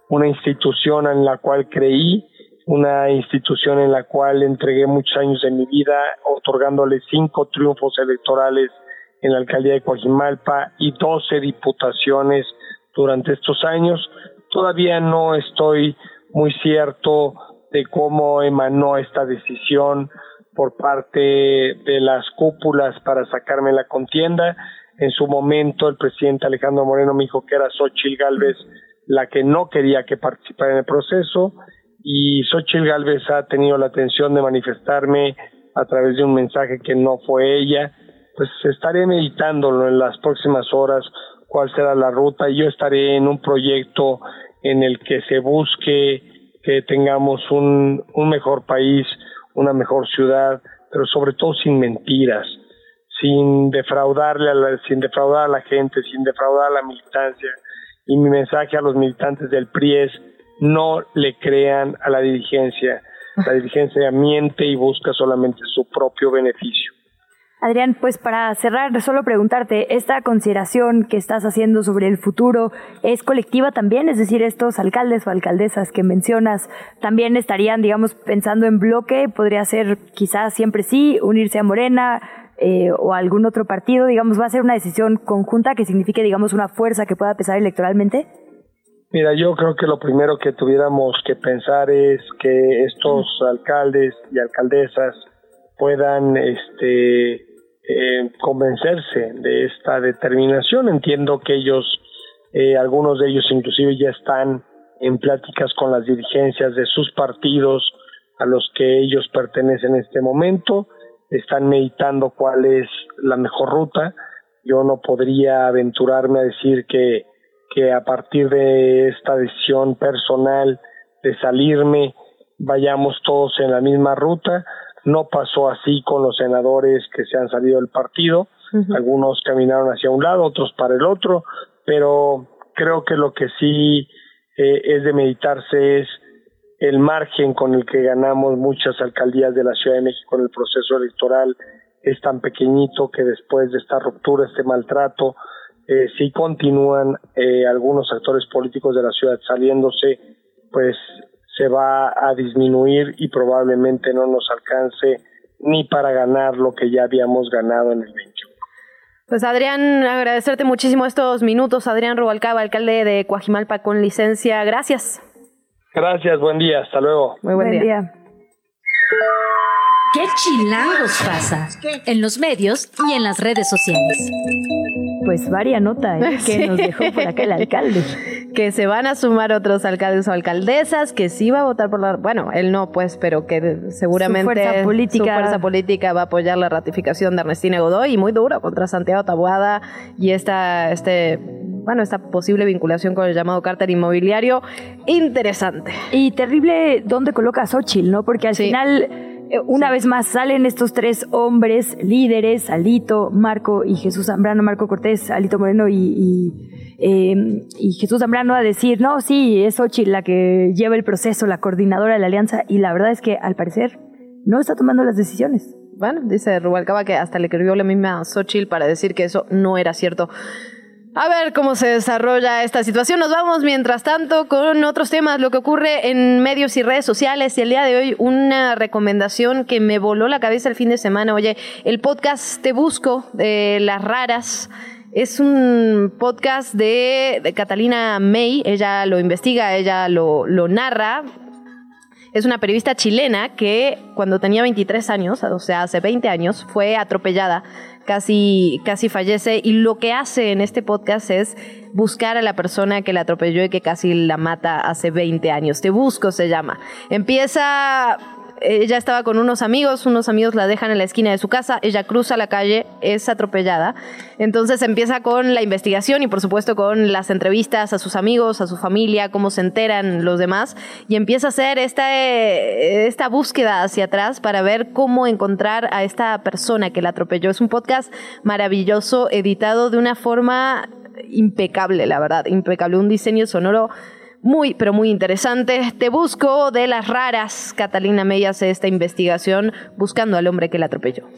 una institución en la cual creí, una institución en la cual entregué muchos años de mi vida, otorgándole cinco triunfos electorales en la alcaldía de Coajimalpa y doce diputaciones durante estos años. Todavía no estoy muy cierto de cómo emanó esta decisión por parte de las cúpulas para sacarme la contienda. En su momento el presidente Alejandro Moreno me dijo que era Xochitl Galvez la que no quería que participara en el proceso y Xochitl Galvez ha tenido la atención de manifestarme a través de un mensaje que no fue ella. Pues estaré meditándolo en las próximas horas cuál será la ruta y yo estaré en un proyecto en el que se busque que tengamos un, un mejor país, una mejor ciudad, pero sobre todo sin mentiras, sin defraudarle a la, sin defraudar a la gente, sin defraudar a la militancia. Y mi mensaje a los militantes del PRI es no le crean a la dirigencia. La dirigencia miente y busca solamente su propio beneficio. Adrián, pues para cerrar, solo preguntarte, ¿esta consideración que estás haciendo sobre el futuro es colectiva también? Es decir, estos alcaldes o alcaldesas que mencionas también estarían, digamos, pensando en bloque, podría ser quizás siempre sí, unirse a Morena eh, o a algún otro partido, digamos, ¿va a ser una decisión conjunta que signifique, digamos, una fuerza que pueda pesar electoralmente? Mira, yo creo que lo primero que tuviéramos que pensar es que estos alcaldes y alcaldesas puedan este eh, convencerse de esta determinación. Entiendo que ellos, eh, algunos de ellos inclusive ya están en pláticas con las dirigencias de sus partidos a los que ellos pertenecen en este momento, están meditando cuál es la mejor ruta. Yo no podría aventurarme a decir que, que a partir de esta decisión personal de salirme vayamos todos en la misma ruta no pasó así con los senadores que se han salido del partido. Algunos caminaron hacia un lado, otros para el otro, pero creo que lo que sí eh, es de meditarse es el margen con el que ganamos muchas alcaldías de la Ciudad de México en el proceso electoral es tan pequeñito que después de esta ruptura, este maltrato, eh, si continúan eh, algunos actores políticos de la ciudad saliéndose, pues se va a disminuir y probablemente no nos alcance ni para ganar lo que ya habíamos ganado en el 21. Pues Adrián, agradecerte muchísimo estos minutos. Adrián Rubalcaba, alcalde de Coajimalpa con licencia. Gracias. Gracias, buen día, hasta luego. Muy buen, día. ¿Qué chilangos pasa? En los medios y en las redes sociales. Pues varia nota ¿eh? que nos dejó por acá el alcalde. Que se van a sumar otros alcaldes o alcaldesas, que sí va a votar por la... Bueno, él no, pues, pero que seguramente su fuerza política, su fuerza política va a apoyar la ratificación de Ernestina Godoy y muy duro contra Santiago Tabuada y esta, este, bueno, esta posible vinculación con el llamado cártel inmobiliario. Interesante. Y terrible dónde coloca a Xochitl, ¿no? Porque al final una vez más salen estos tres hombres líderes, Alito, Marco y Jesús Zambrano, Marco Cortés, Alito Moreno y, eh, y, Jesús Zambrano a decir, no, sí, es Ochi la que lleva el proceso, la coordinadora de la alianza, y la verdad es que al parecer no está tomando las decisiones. Bueno, dice Rubalcaba que hasta le escribió la misma Xochitl para decir que eso no era cierto. A ver cómo se desarrolla esta situación. Nos vamos mientras tanto con otros temas, lo que ocurre en medios y redes sociales. Y el día de hoy una recomendación que me voló la cabeza el fin de semana. Oye, el podcast Te Busco de Las Raras. Es un podcast de, Catalina May, ella lo investiga, ella lo, lo narra, es una periodista chilena que cuando tenía 23 años, o sea, hace 20 años, fue atropellada casi, casi fallece y lo que hace en este podcast es buscar a la persona que la atropelló y que casi la mata hace 20 años. Te busco se llama. Empieza ella estaba con unos amigos, unos amigos la dejan en la esquina de su casa, ella cruza la calle, es atropellada. Entonces empieza con la investigación y por supuesto con las entrevistas a sus amigos, a su familia, cómo se enteran los demás y empieza a hacer esta, esta búsqueda hacia atrás para ver cómo encontrar a esta persona que la atropelló. Es un podcast maravilloso, editado de una forma impecable, la verdad, impecable, un diseño sonoro muy, pero muy interesante. Te busco de las raras. Catalina May hace esta investigación buscando al hombre que la atropelló.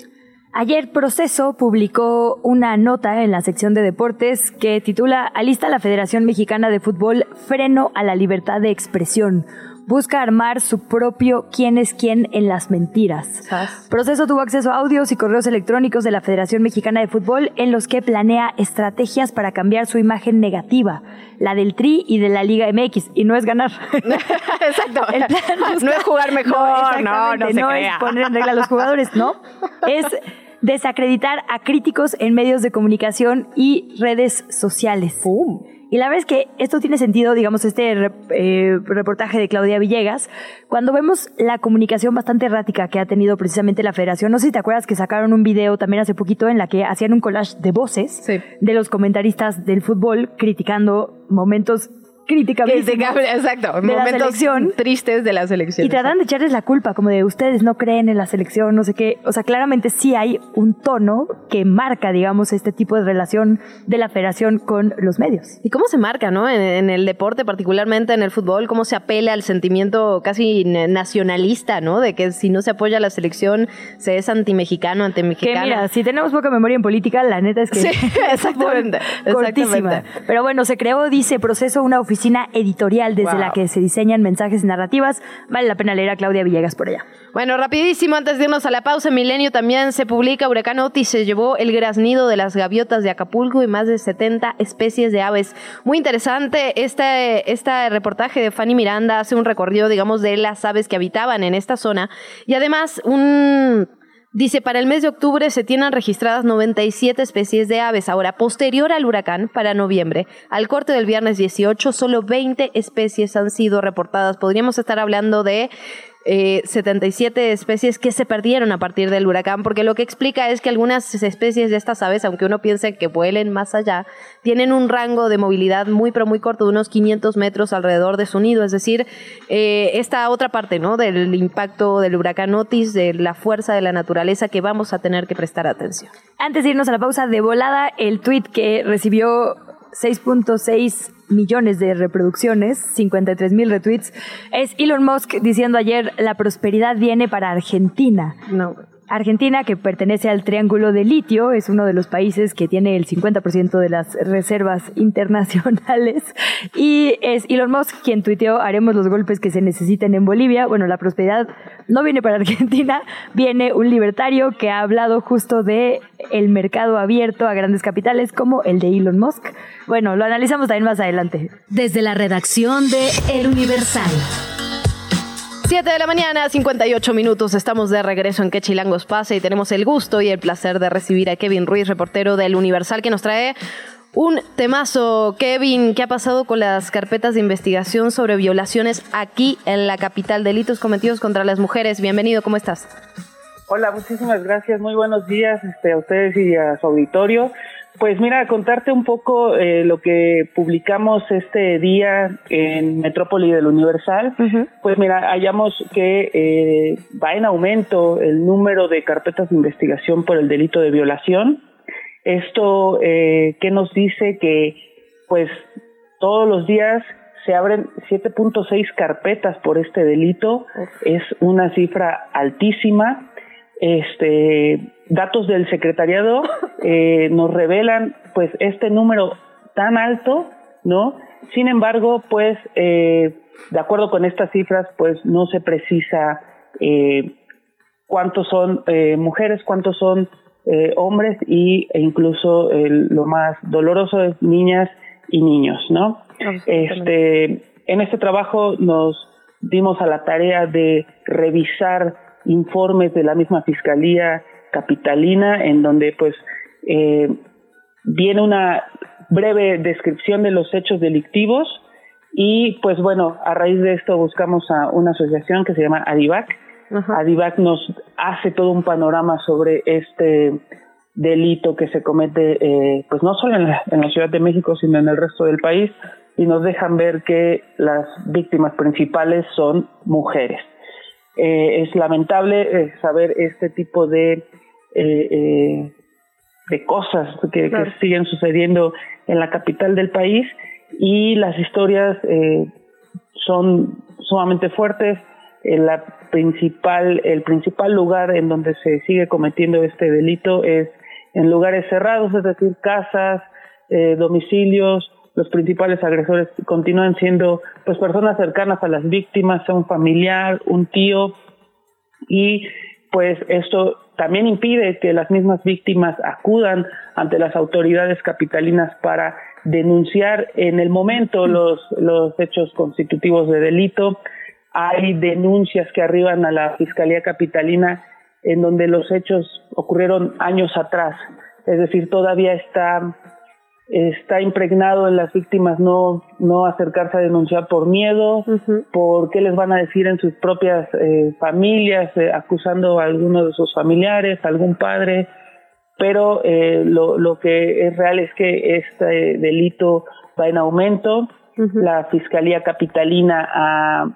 Ayer Proceso publicó una nota en la sección de deportes que titula Alista la Federación Mexicana de Fútbol Freno a la Libertad de Expresión busca armar su propio quién es quién en las mentiras. Proceso tuvo acceso a audios y correos electrónicos de la Federación Mexicana de Fútbol en los que planea estrategias para cambiar su imagen negativa, la del Tri y de la Liga MX, y no es ganar. Exacto. no es jugar mejor, no, no, no, es poner en regla a los jugadores, no. Es desacreditar a críticos en medios de comunicación y redes sociales. ¡Pum! Y la verdad es que esto tiene sentido, digamos, este eh, reportaje de Claudia Villegas, cuando vemos la comunicación bastante errática que ha tenido precisamente la federación. No sé si te acuerdas que sacaron un video también hace poquito en la que hacían un collage de voces de los comentaristas del fútbol criticando momentos criticable. exacto. De la selección. tristes de la selección. Y tratan de echarles la culpa, como de ustedes no creen en la selección, no sé qué. O sea, claramente sí hay un tono que marca, digamos, este tipo de relación de la federación con los medios. ¿Y cómo se marca, no? En, el deporte, particularmente en el fútbol, cómo se apela al sentimiento casi nacionalista, ¿no? De que si no se apoya a la selección, se es antimexicano, antimexicano. Que mira, si tenemos poca memoria en política, la neta es que... Sí, exactamente. Cortísima. Pero bueno, se creó, dice, proceso una oficina editorial desde la que se diseñan mensajes y narrativas. Vale la pena leer a Claudia Villegas por allá. Bueno, rapidísimo, antes de irnos a la pausa, Milenio también se publica Huracán Otis se llevó el graznido de las gaviotas de Acapulco y más de 70 especies de aves. Muy interesante este, este reportaje de Fanny Miranda, hace un recorrido, digamos, de las aves que habitaban en esta zona y además un Dice, para el mes de octubre se tienen registradas 97 especies de aves. Ahora, posterior al huracán, para noviembre, al corte del viernes 18, solo 20 especies han sido reportadas. Podríamos estar hablando de eh, 77 especies que se perdieron a partir del huracán, porque lo que explica es que algunas especies de estas aves, aunque uno piense que vuelen más allá, tienen un rango de movilidad muy, pero muy corto, de unos 500 metros alrededor de su nido. Es decir, eh, esta otra parte ¿no? del impacto del huracán Otis, de la fuerza de la naturaleza que vamos a tener que prestar atención. Antes de irnos a la pausa, de volada, el tweet que recibió 6.6 millones de reproducciones, 53 mil retweets, es Elon Musk diciendo ayer la prosperidad viene para Argentina. No. Argentina, que pertenece al Triángulo de Litio, es uno de los países que tiene el 50% de las reservas internacionales. Y es Elon Musk quien tuiteó, haremos los golpes que se necesiten en Bolivia. Bueno, la prosperidad no viene para Argentina, viene un libertario que ha hablado justo de el mercado abierto a grandes capitales como el de Elon Musk. Bueno, lo analizamos también más adelante. Desde la redacción de El Universal. 7 de la mañana, 58 minutos. Estamos de regreso en Que Chilangos Pase y tenemos el gusto y el placer de recibir a Kevin Ruiz, reportero del Universal, que nos trae un temazo. Kevin, ¿qué ha pasado con las carpetas de investigación sobre violaciones aquí en la capital? Delitos cometidos contra las mujeres. Bienvenido, ¿cómo estás? Hola, muchísimas gracias. Muy buenos días este, a ustedes y a su auditorio. Pues mira, contarte un poco eh, lo que publicamos este día en Metrópoli del Universal. Pues mira, hallamos que eh, va en aumento el número de carpetas de investigación por el delito de violación. Esto, eh, ¿qué nos dice? Que pues todos los días se abren 7.6 carpetas por este delito. Es una cifra altísima. Este, datos del secretariado eh, nos revelan pues este número tan alto, ¿no? Sin embargo, pues eh, de acuerdo con estas cifras, pues no se precisa eh, cuántos son mujeres, cuántos son hombres y, e incluso lo más doloroso es niñas y niños, ¿no? Este, en este trabajo nos dimos a la tarea de revisar informes de la misma fiscalía capitalina, en donde pues eh, viene una breve descripción de los hechos delictivos y pues bueno, a raíz de esto buscamos a una asociación que se llama Adivac. Adivac nos hace todo un panorama sobre este delito que se comete eh, pues no solo en la, en la Ciudad de México sino en el resto del país y nos dejan ver que las víctimas principales son mujeres. Eh, es lamentable saber este tipo de eh, eh, de cosas que, siguen sucediendo en la capital del país y las historias eh, son sumamente fuertes. la principal, el principal lugar en donde se sigue cometiendo este delito es en lugares cerrados, es decir, casas, eh, domicilios. Los principales agresores continúan siendo pues personas cercanas a las víctimas, un familiar, un tío, y pues esto también impide que las mismas víctimas acudan ante las autoridades capitalinas para denunciar en el momento los, los hechos constitutivos de delito. Hay denuncias que arriban a la Fiscalía Capitalina en donde los hechos ocurrieron años atrás. Es decir, todavía está está impregnado en las víctimas no, no acercarse a denunciar por miedo, por qué les van a decir en sus propias eh, familias, eh, acusando a alguno de sus familiares, a algún padre, pero eh, lo, lo que es real es que este delito va en aumento. La Fiscalía Capitalina ha,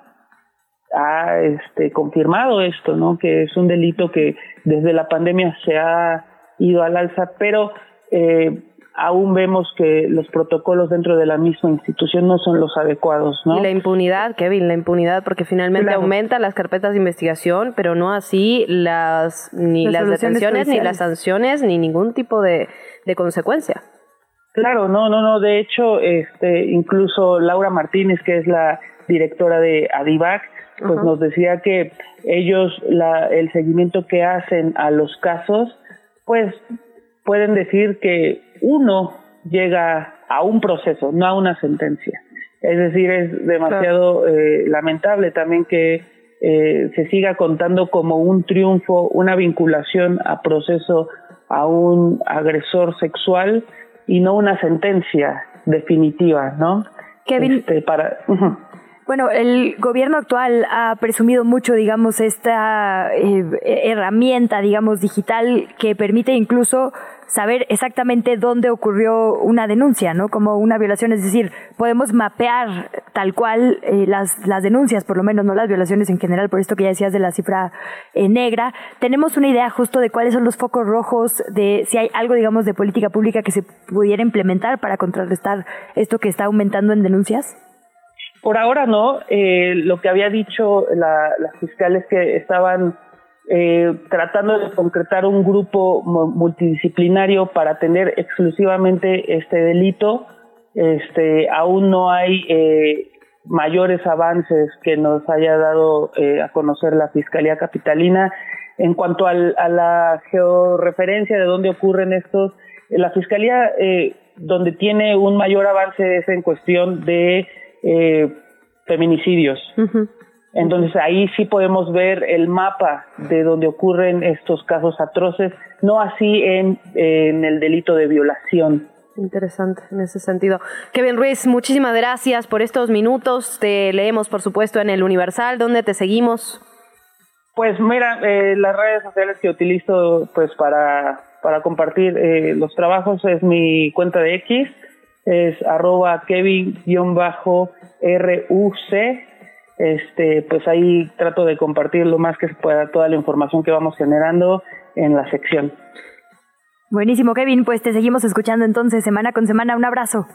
ha este, confirmado esto, ¿no? Que es un delito que desde la pandemia se ha ido al alza, pero eh, aún vemos que los protocolos dentro de la misma institución no son los adecuados, ¿no? Y la impunidad, Kevin, la impunidad, porque finalmente aumenta las carpetas de investigación, pero no así las ni las, detenciones, ni las sanciones, ni ningún tipo de, de consecuencia. Claro, no, no, no. De hecho, este, incluso Laura Martínez, que es la directora de Adivac, pues nos decía que ellos, la, el seguimiento que hacen a los casos, pues pueden decir que uno llega a un proceso, no a una sentencia. Es decir, es demasiado eh, lamentable también que eh, se siga contando como un triunfo, una vinculación a proceso a un agresor sexual y no una sentencia definitiva, ¿no? Kevin, este, para, bueno, el gobierno actual ha presumido mucho, digamos, esta eh, herramienta, digamos, digital que permite incluso saber exactamente dónde ocurrió una denuncia, ¿no? Como una violación, es decir, podemos mapear tal cual eh, las, las denuncias, por lo menos, no las violaciones en general, por esto que ya decías de la cifra eh, negra. Tenemos una idea justo de cuáles son los focos rojos, de si hay algo, digamos, de política pública que se pudiera implementar para contrarrestar esto que está aumentando en denuncias. Por ahora no. Eh, lo que había dicho la, fiscales que estaban eh, tratando de concretar un grupo multidisciplinario para atender exclusivamente este delito. Este, aún no hay eh, mayores avances que nos haya dado eh, a conocer la Fiscalía Capitalina. En cuanto al, a la georreferencia de dónde ocurren estos, la Fiscalía donde tiene un mayor avance es en cuestión de feminicidios. Entonces ahí sí podemos ver el mapa de donde ocurren estos casos atroces, no así en, en el delito de violación. Interesante en ese sentido. Kevin Ruiz, muchísimas gracias por estos minutos. Te leemos, por supuesto, en el Universal. ¿Dónde te seguimos? Pues mira, eh, las redes sociales que utilizo pues para, para compartir eh, los trabajos es mi cuenta de X, es arroba kevin-ruc. Este, pues ahí trato de compartir lo más que se pueda toda la información que vamos generando en la sección. Buenísimo, Kevin. Pues te seguimos escuchando entonces semana con semana. Un abrazo.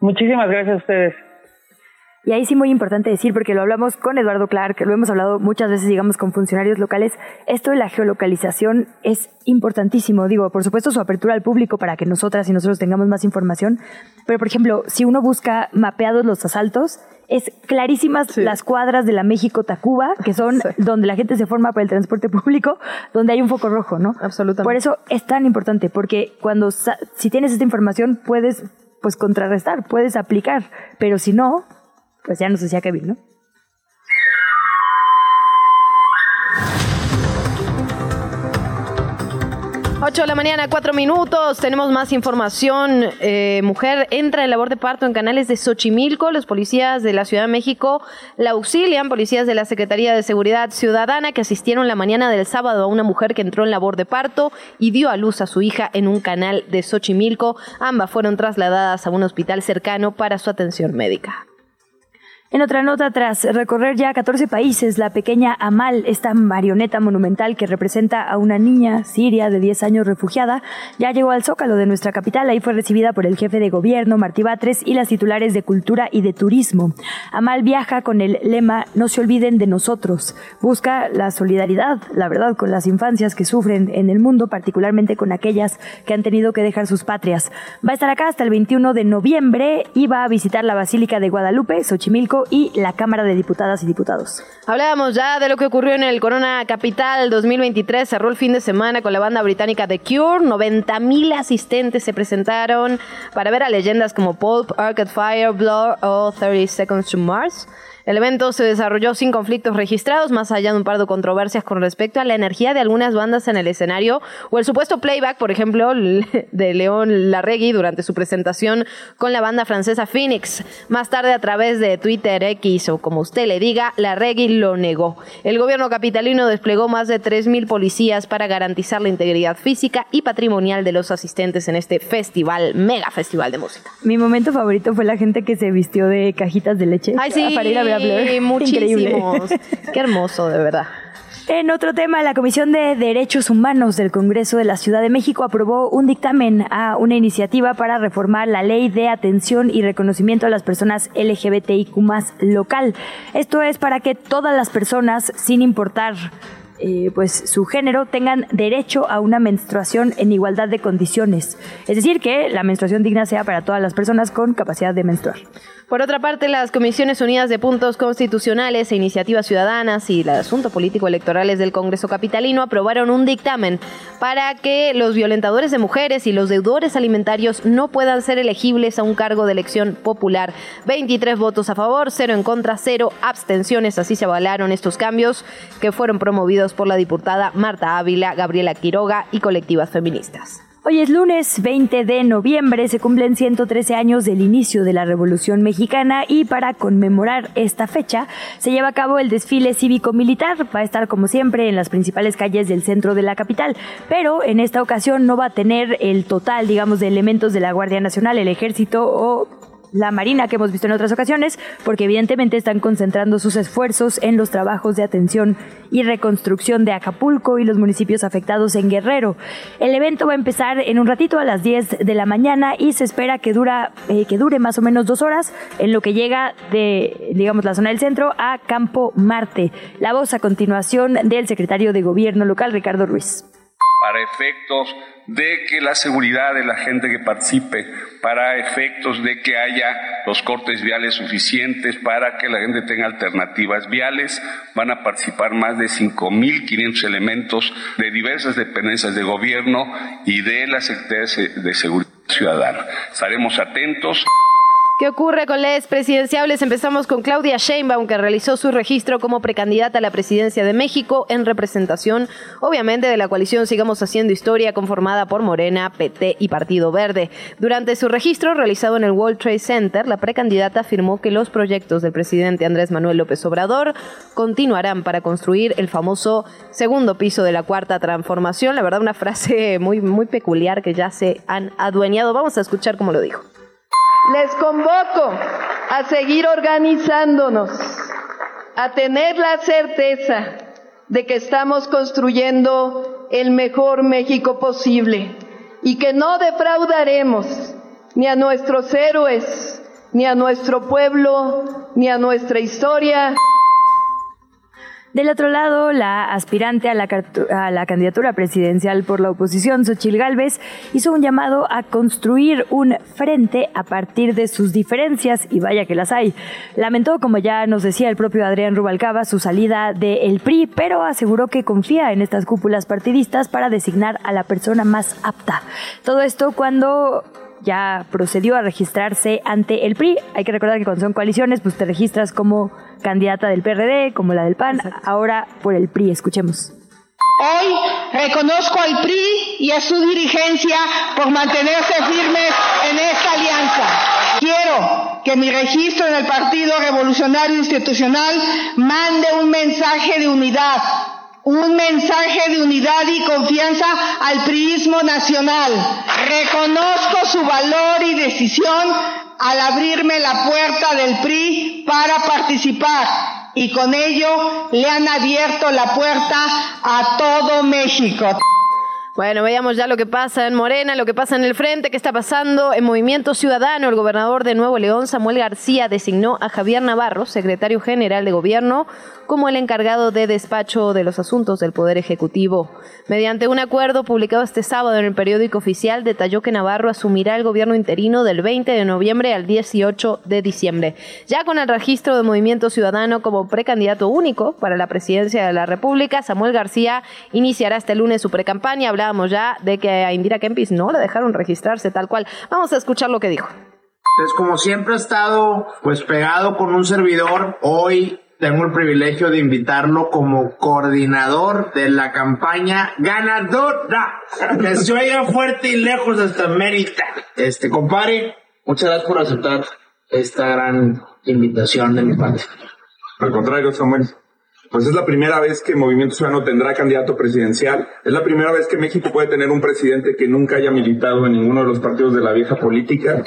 Muchísimas gracias a ustedes. Y ahí sí muy importante decir, porque lo hablamos con Eduardo Clark, lo hemos hablado muchas veces, digamos, con funcionarios locales, esto de la geolocalización es importantísimo. Digo, por supuesto, su apertura al público para que nosotras y nosotros tengamos más información. Pero, por ejemplo, si uno busca mapeados los asaltos, es clarísimas las cuadras de la México-Tacuba, que son donde la gente se forma para el transporte público, donde hay un foco rojo, ¿no? Absolutamente. Por eso es tan importante, porque cuando, si tienes esta información, puedes, pues, contrarrestar, puedes aplicar. Pero si no, pues ya nos decía Kevin, ¿no? Ocho de la mañana, cuatro minutos. Tenemos más información. Eh, mujer entra en labor de parto en canales de Xochimilco. Los policías de la Ciudad de México la auxilian. Policías de la Secretaría de Seguridad Ciudadana que asistieron la mañana del sábado a una mujer que entró en labor de parto y dio a luz a su hija en un canal de Xochimilco. Ambas fueron trasladadas a un hospital cercano para su atención médica. En otra nota, tras recorrer ya 14 países, la pequeña Amal, esta marioneta monumental que representa a una niña siria de 10 años refugiada, ya llegó al Zócalo de nuestra capital. Ahí fue recibida por el jefe de gobierno, Martí Batres, y las titulares de Cultura y de Turismo. Amal viaja con el lema No se olviden de nosotros. Busca la solidaridad, la verdad, con las infancias que sufren en el mundo, particularmente con aquellas que han tenido que dejar sus patrias. Va a estar acá hasta el 21 de noviembre y va a visitar la Basílica de Guadalupe, Xochimilco, y la Cámara de Diputadas y Diputados. Hablábamos ya de lo que ocurrió en el Corona Capital 2023. Cerró el fin de semana con la banda británica The Cure. 90 mil asistentes se presentaron para ver a leyendas como Pulp, Arcade Fire, Blur o 30 Seconds to Mars. El evento se desarrolló sin conflictos registrados, más allá de un par de controversias con respecto a la energía de algunas bandas en el escenario o el supuesto playback, por ejemplo, de León Larregui durante su presentación con la banda francesa Phoenix. Más tarde, a través de Twitter X o como usted le diga, Larregui lo negó. El gobierno capitalino desplegó más de 3.000 policías para garantizar la integridad física y patrimonial de los asistentes en este festival, mega festival de música. Mi momento favorito fue la gente que se vistió de cajitas de leche Ay, sí, para ir a ver Blur. muchísimos. Qué hermoso, de verdad. En otro tema, la Comisión de Derechos Humanos del Congreso de la Ciudad de México aprobó un dictamen a una iniciativa para reformar la ley de atención y reconocimiento a las personas LGBTIQ local. Esto es para que todas las personas, sin importar eh, pues su género tengan derecho a una menstruación en igualdad de condiciones. Es decir, que la menstruación digna sea para todas las personas con capacidad de menstruar. Por otra parte, las Comisiones Unidas de Puntos Constitucionales e Iniciativas Ciudadanas y el Asunto Político Electorales del Congreso Capitalino aprobaron un dictamen para que los violentadores de mujeres y los deudores alimentarios no puedan ser elegibles a un cargo de elección popular. 23 votos a favor, 0 en contra, 0 abstenciones. Así se avalaron estos cambios que fueron promovidos por la diputada Marta Ávila, Gabriela Quiroga y colectivas feministas. Hoy es lunes 20 de noviembre, se cumplen 113 años del inicio de la Revolución Mexicana y para conmemorar esta fecha se lleva a cabo el desfile cívico-militar. Va a estar como siempre en las principales calles del centro de la capital, pero en esta ocasión no va a tener el total, digamos, de elementos de la Guardia Nacional, el Ejército o la Marina que hemos visto en otras ocasiones, porque evidentemente están concentrando sus esfuerzos en los trabajos de atención y reconstrucción de Acapulco y los municipios afectados en Guerrero. El evento va a empezar en un ratito a las 10 de la mañana y se espera que, dura, eh, que dure más o menos dos horas en lo que llega de, digamos, la zona del centro a Campo Marte. La voz a continuación del secretario de Gobierno local, Ricardo Ruiz para efectos de que la seguridad de la gente que participe, para efectos de que haya los cortes viales suficientes, para que la gente tenga alternativas viales. Van a participar más de 5.500 elementos de diversas dependencias de gobierno y de la Secretaría de Seguridad Ciudadana. Estaremos atentos. ¿Qué ocurre con las presidenciables? Empezamos con Claudia Sheinbaum, que realizó su registro como precandidata a la presidencia de México en representación, obviamente, de la coalición Sigamos Haciendo Historia, conformada por Morena, PT y Partido Verde. Durante su registro realizado en el World Trade Center, la precandidata afirmó que los proyectos del presidente Andrés Manuel López Obrador continuarán para construir el famoso segundo piso de la cuarta transformación. La verdad, una frase muy, muy peculiar que ya se han adueñado. Vamos a escuchar cómo lo dijo. Les convoco a seguir organizándonos, a tener la certeza de que estamos construyendo el mejor México posible y que no defraudaremos ni a nuestros héroes, ni a nuestro pueblo, ni a nuestra historia. Del otro lado, la aspirante a la, candidatura presidencial por la oposición, Xochil Gálvez, hizo un llamado a construir un frente a partir de sus diferencias, y vaya que las hay. Lamentó, como ya nos decía el propio Adrián Rubalcaba, su salida del PRI, pero aseguró que confía en estas cúpulas partidistas para designar a la persona más apta. Todo esto cuando ya procedió a registrarse ante el PRI. Hay que recordar que cuando son coaliciones, pues te registras como candidata del PRD, como la del PAN, ahora por el PRI. Escuchemos. Hoy reconozco al PRI y a su dirigencia por mantenerse firmes en esta alianza. Quiero que mi registro en el Partido Revolucionario Institucional mande un mensaje de unidad, un mensaje de unidad y confianza al priismo nacional. Reconozco su valor y decisión al abrirme la puerta del PRI para participar y con ello le han abierto la puerta a todo México. Bueno, veamos ya lo que pasa en Morena, lo que pasa en el frente, qué está pasando en Movimiento Ciudadano. El gobernador de Nuevo León, Samuel García, designó a Javier Navarro, secretario general de gobierno, como el encargado de despacho de los asuntos del Poder Ejecutivo. Mediante un acuerdo publicado este sábado en el periódico oficial, detalló que Navarro asumirá el gobierno interino del 20 de noviembre al 18 de diciembre. Ya con el registro de Movimiento Ciudadano como precandidato único para la presidencia de la República, Samuel García iniciará este lunes su precampaña ya de que a Indira Kempis no la dejaron registrarse tal cual. Vamos a escuchar lo que dijo. Entonces, como siempre he estado pues pegado con un servidor, hoy tengo el privilegio de invitarlo como coordinador de la campaña ganadora. Que se oiga fuerte y lejos hasta Mérida. Este, compadre, muchas gracias por aceptar esta gran invitación de mi parte. Al contrario, Samuel. Pues es la primera vez que Movimiento Ciudadano tendrá candidato presidencial. Es la primera vez que México puede tener un presidente que nunca haya militado en ninguno de los partidos de la vieja política.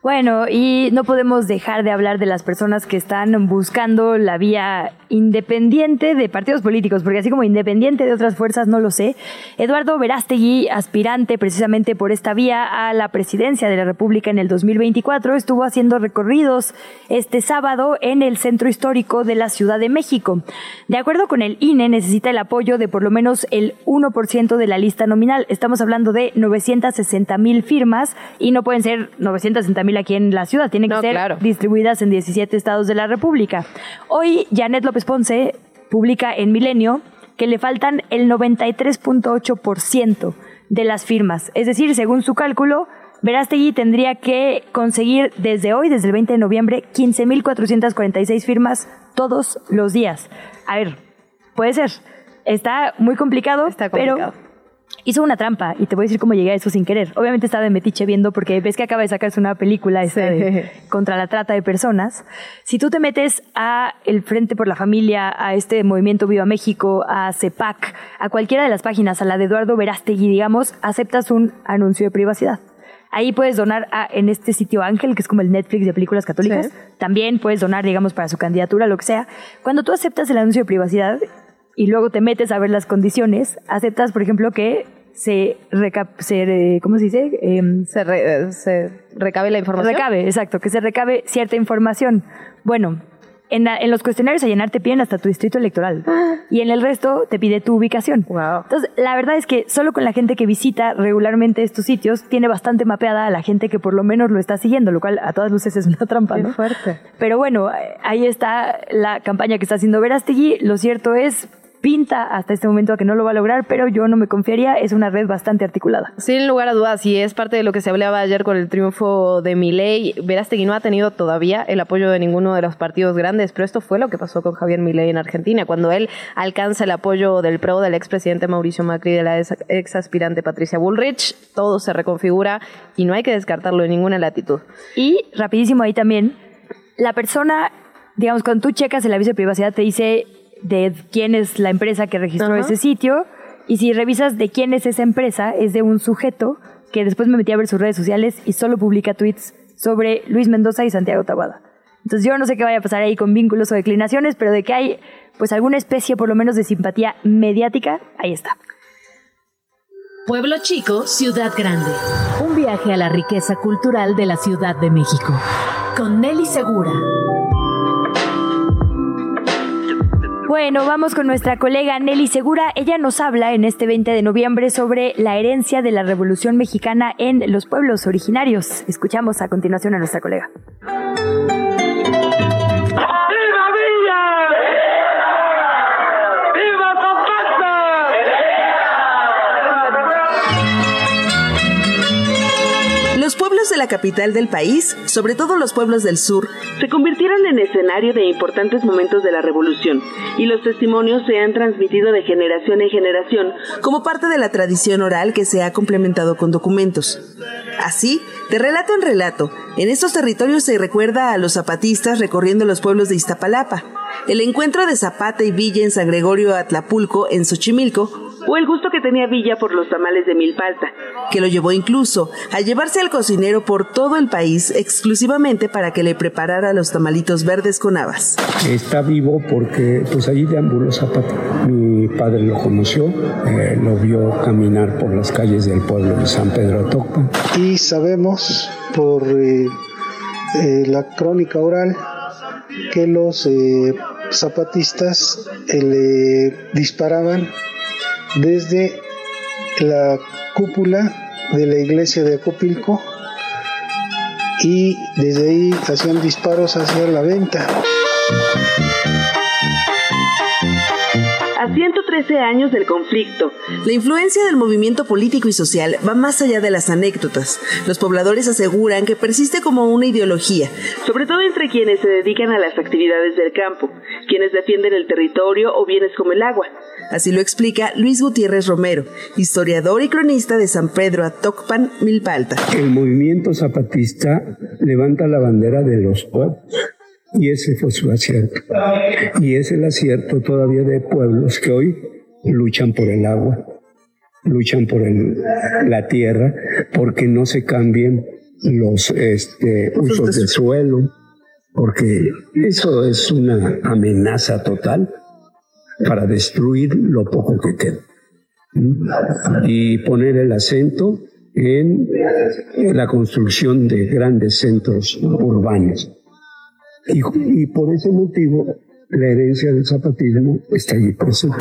Bueno, y no podemos dejar de hablar de las personas que están buscando la vía independiente de partidos políticos, porque así como independiente de otras fuerzas, no lo sé. Eduardo Verástegui, aspirante precisamente por esta vía a la presidencia de la República en el 2024, estuvo haciendo recorridos este sábado en el centro histórico de la Ciudad de México. De acuerdo con el INE, necesita el apoyo de por lo menos el 1% de la lista nominal. Estamos hablando de 960 mil firmas y no pueden ser 960 mil aquí en la ciudad, tienen que ser distribuidas en 17 estados de la República. Hoy Janet López Ponce publica en Milenio que le faltan el 93.8% de las firmas. Es decir, según su cálculo, Verástegui tendría que conseguir desde hoy, desde el 20 de noviembre, 15.446 firmas todos los días. A ver, puede ser. Está muy complicado, Está complicado. pero hizo una trampa y te voy a decir cómo llegué a eso sin querer. Obviamente estaba de metiche viendo porque ves que acaba de sacarse una película contra la trata de personas. Si tú te metes a el Frente por la Familia, a este movimiento Viva México, a CEPAC, a cualquiera de las páginas, a la de Eduardo Verástegui, digamos, aceptas un anuncio de privacidad. Ahí puedes donar a, en este sitio Ángel, que es como el Netflix de películas católicas. También puedes donar, digamos, para su candidatura, lo que sea. Cuando tú aceptas el anuncio de privacidad, y luego te metes a ver las condiciones, aceptas, por ejemplo, que se, se ¿cómo se dice? Em, se, se, recabe la información. Recabe, exacto, que se recabe cierta información. Bueno, en, en, los cuestionarios a llenar te piden hasta tu distrito electoral ah. y en el resto te pide tu ubicación. Entonces, la verdad es que solo con la gente que visita regularmente estos sitios tiene bastante mapeada a la gente que por lo menos lo está siguiendo, lo cual a todas luces es una trampa, Qué fuerte. Pero bueno, ahí está la campaña que está haciendo Verástegui. Lo cierto es, pinta hasta este momento a que no lo va a lograr, pero yo no me confiaría, es una red bastante articulada. Sin lugar a dudas, y es parte de lo que se hablaba ayer con el triunfo de Milei. Verástegui no ha tenido todavía el apoyo de ninguno de los partidos grandes, pero esto fue lo que pasó con Javier Milei en Argentina, cuando él alcanza el apoyo del PRO, del expresidente Mauricio Macri, de la ex aspirante Patricia Bullrich, todo se reconfigura y no hay que descartarlo en ninguna latitud. Y rapidísimo ahí también, la persona, digamos, cuando tú checas el aviso de privacidad te dice de quién es la empresa que registró ese sitio. Y si revisas de quién es esa empresa, es de un sujeto que después me metí a ver sus redes sociales y solo publica tweets sobre Luis Mendoza y Santiago Tabada. Entonces yo no sé qué vaya a pasar ahí con vínculos o declinaciones, pero de que hay pues alguna especie por lo menos de simpatía mediática, ahí está. Pueblo Chico, Ciudad Grande. Un viaje a la riqueza cultural de la Ciudad de México. Con Nelly Segura. Bueno, vamos con nuestra colega Nelly Segura. Ella nos habla en este 20 de noviembre sobre la herencia de la Revolución Mexicana en los pueblos originarios. Escuchamos a continuación a nuestra colega. De la capital del país, sobre todo los pueblos del sur, se convirtieron en escenario de importantes momentos de la revolución y los testimonios se han transmitido de generación en generación como parte de la tradición oral que se ha complementado con documentos. Así, de relato en relato, en estos territorios se recuerda a los zapatistas recorriendo los pueblos de Iztapalapa, el encuentro de Zapata y Villa en San Gregorio Atlapulco, en Xochimilco, o el gusto que tenía Villa por los tamales de milpalta, que lo llevó incluso a llevarse al cocinero por todo el país exclusivamente para que le preparara los tamalitos verdes con habas. Está vivo porque pues allí deambuló Zapata. Mi padre lo conoció, eh, lo vio caminar por las calles del pueblo de San Pedro Tocpan. Y sabemos por eh, eh, la crónica oral que los zapatistas le disparaban desde la cúpula de la iglesia de Acopilco y desde ahí hacían disparos hacia la venta. A 113 años del conflicto. La influencia del movimiento político y social va más allá de las anécdotas. Los pobladores aseguran que persiste como una ideología, sobre todo entre quienes se dedican a las actividades del campo, quienes defienden el territorio o bienes como el agua. Así lo explica Luis Gutiérrez Romero, historiador y cronista de San Pedro Atocpan, Milpalta. El movimiento zapatista levanta la bandera de los pueblos. Y ese fue su acierto. Y es el acierto todavía de pueblos que hoy luchan por el agua, luchan por la tierra, porque no se cambien los este, usos del suelo, porque eso es una amenaza total para destruir lo poco que queda. Y poner el acento en la construcción de grandes centros urbanos. Y, por ese motivo la herencia del zapatismo está ahí presente.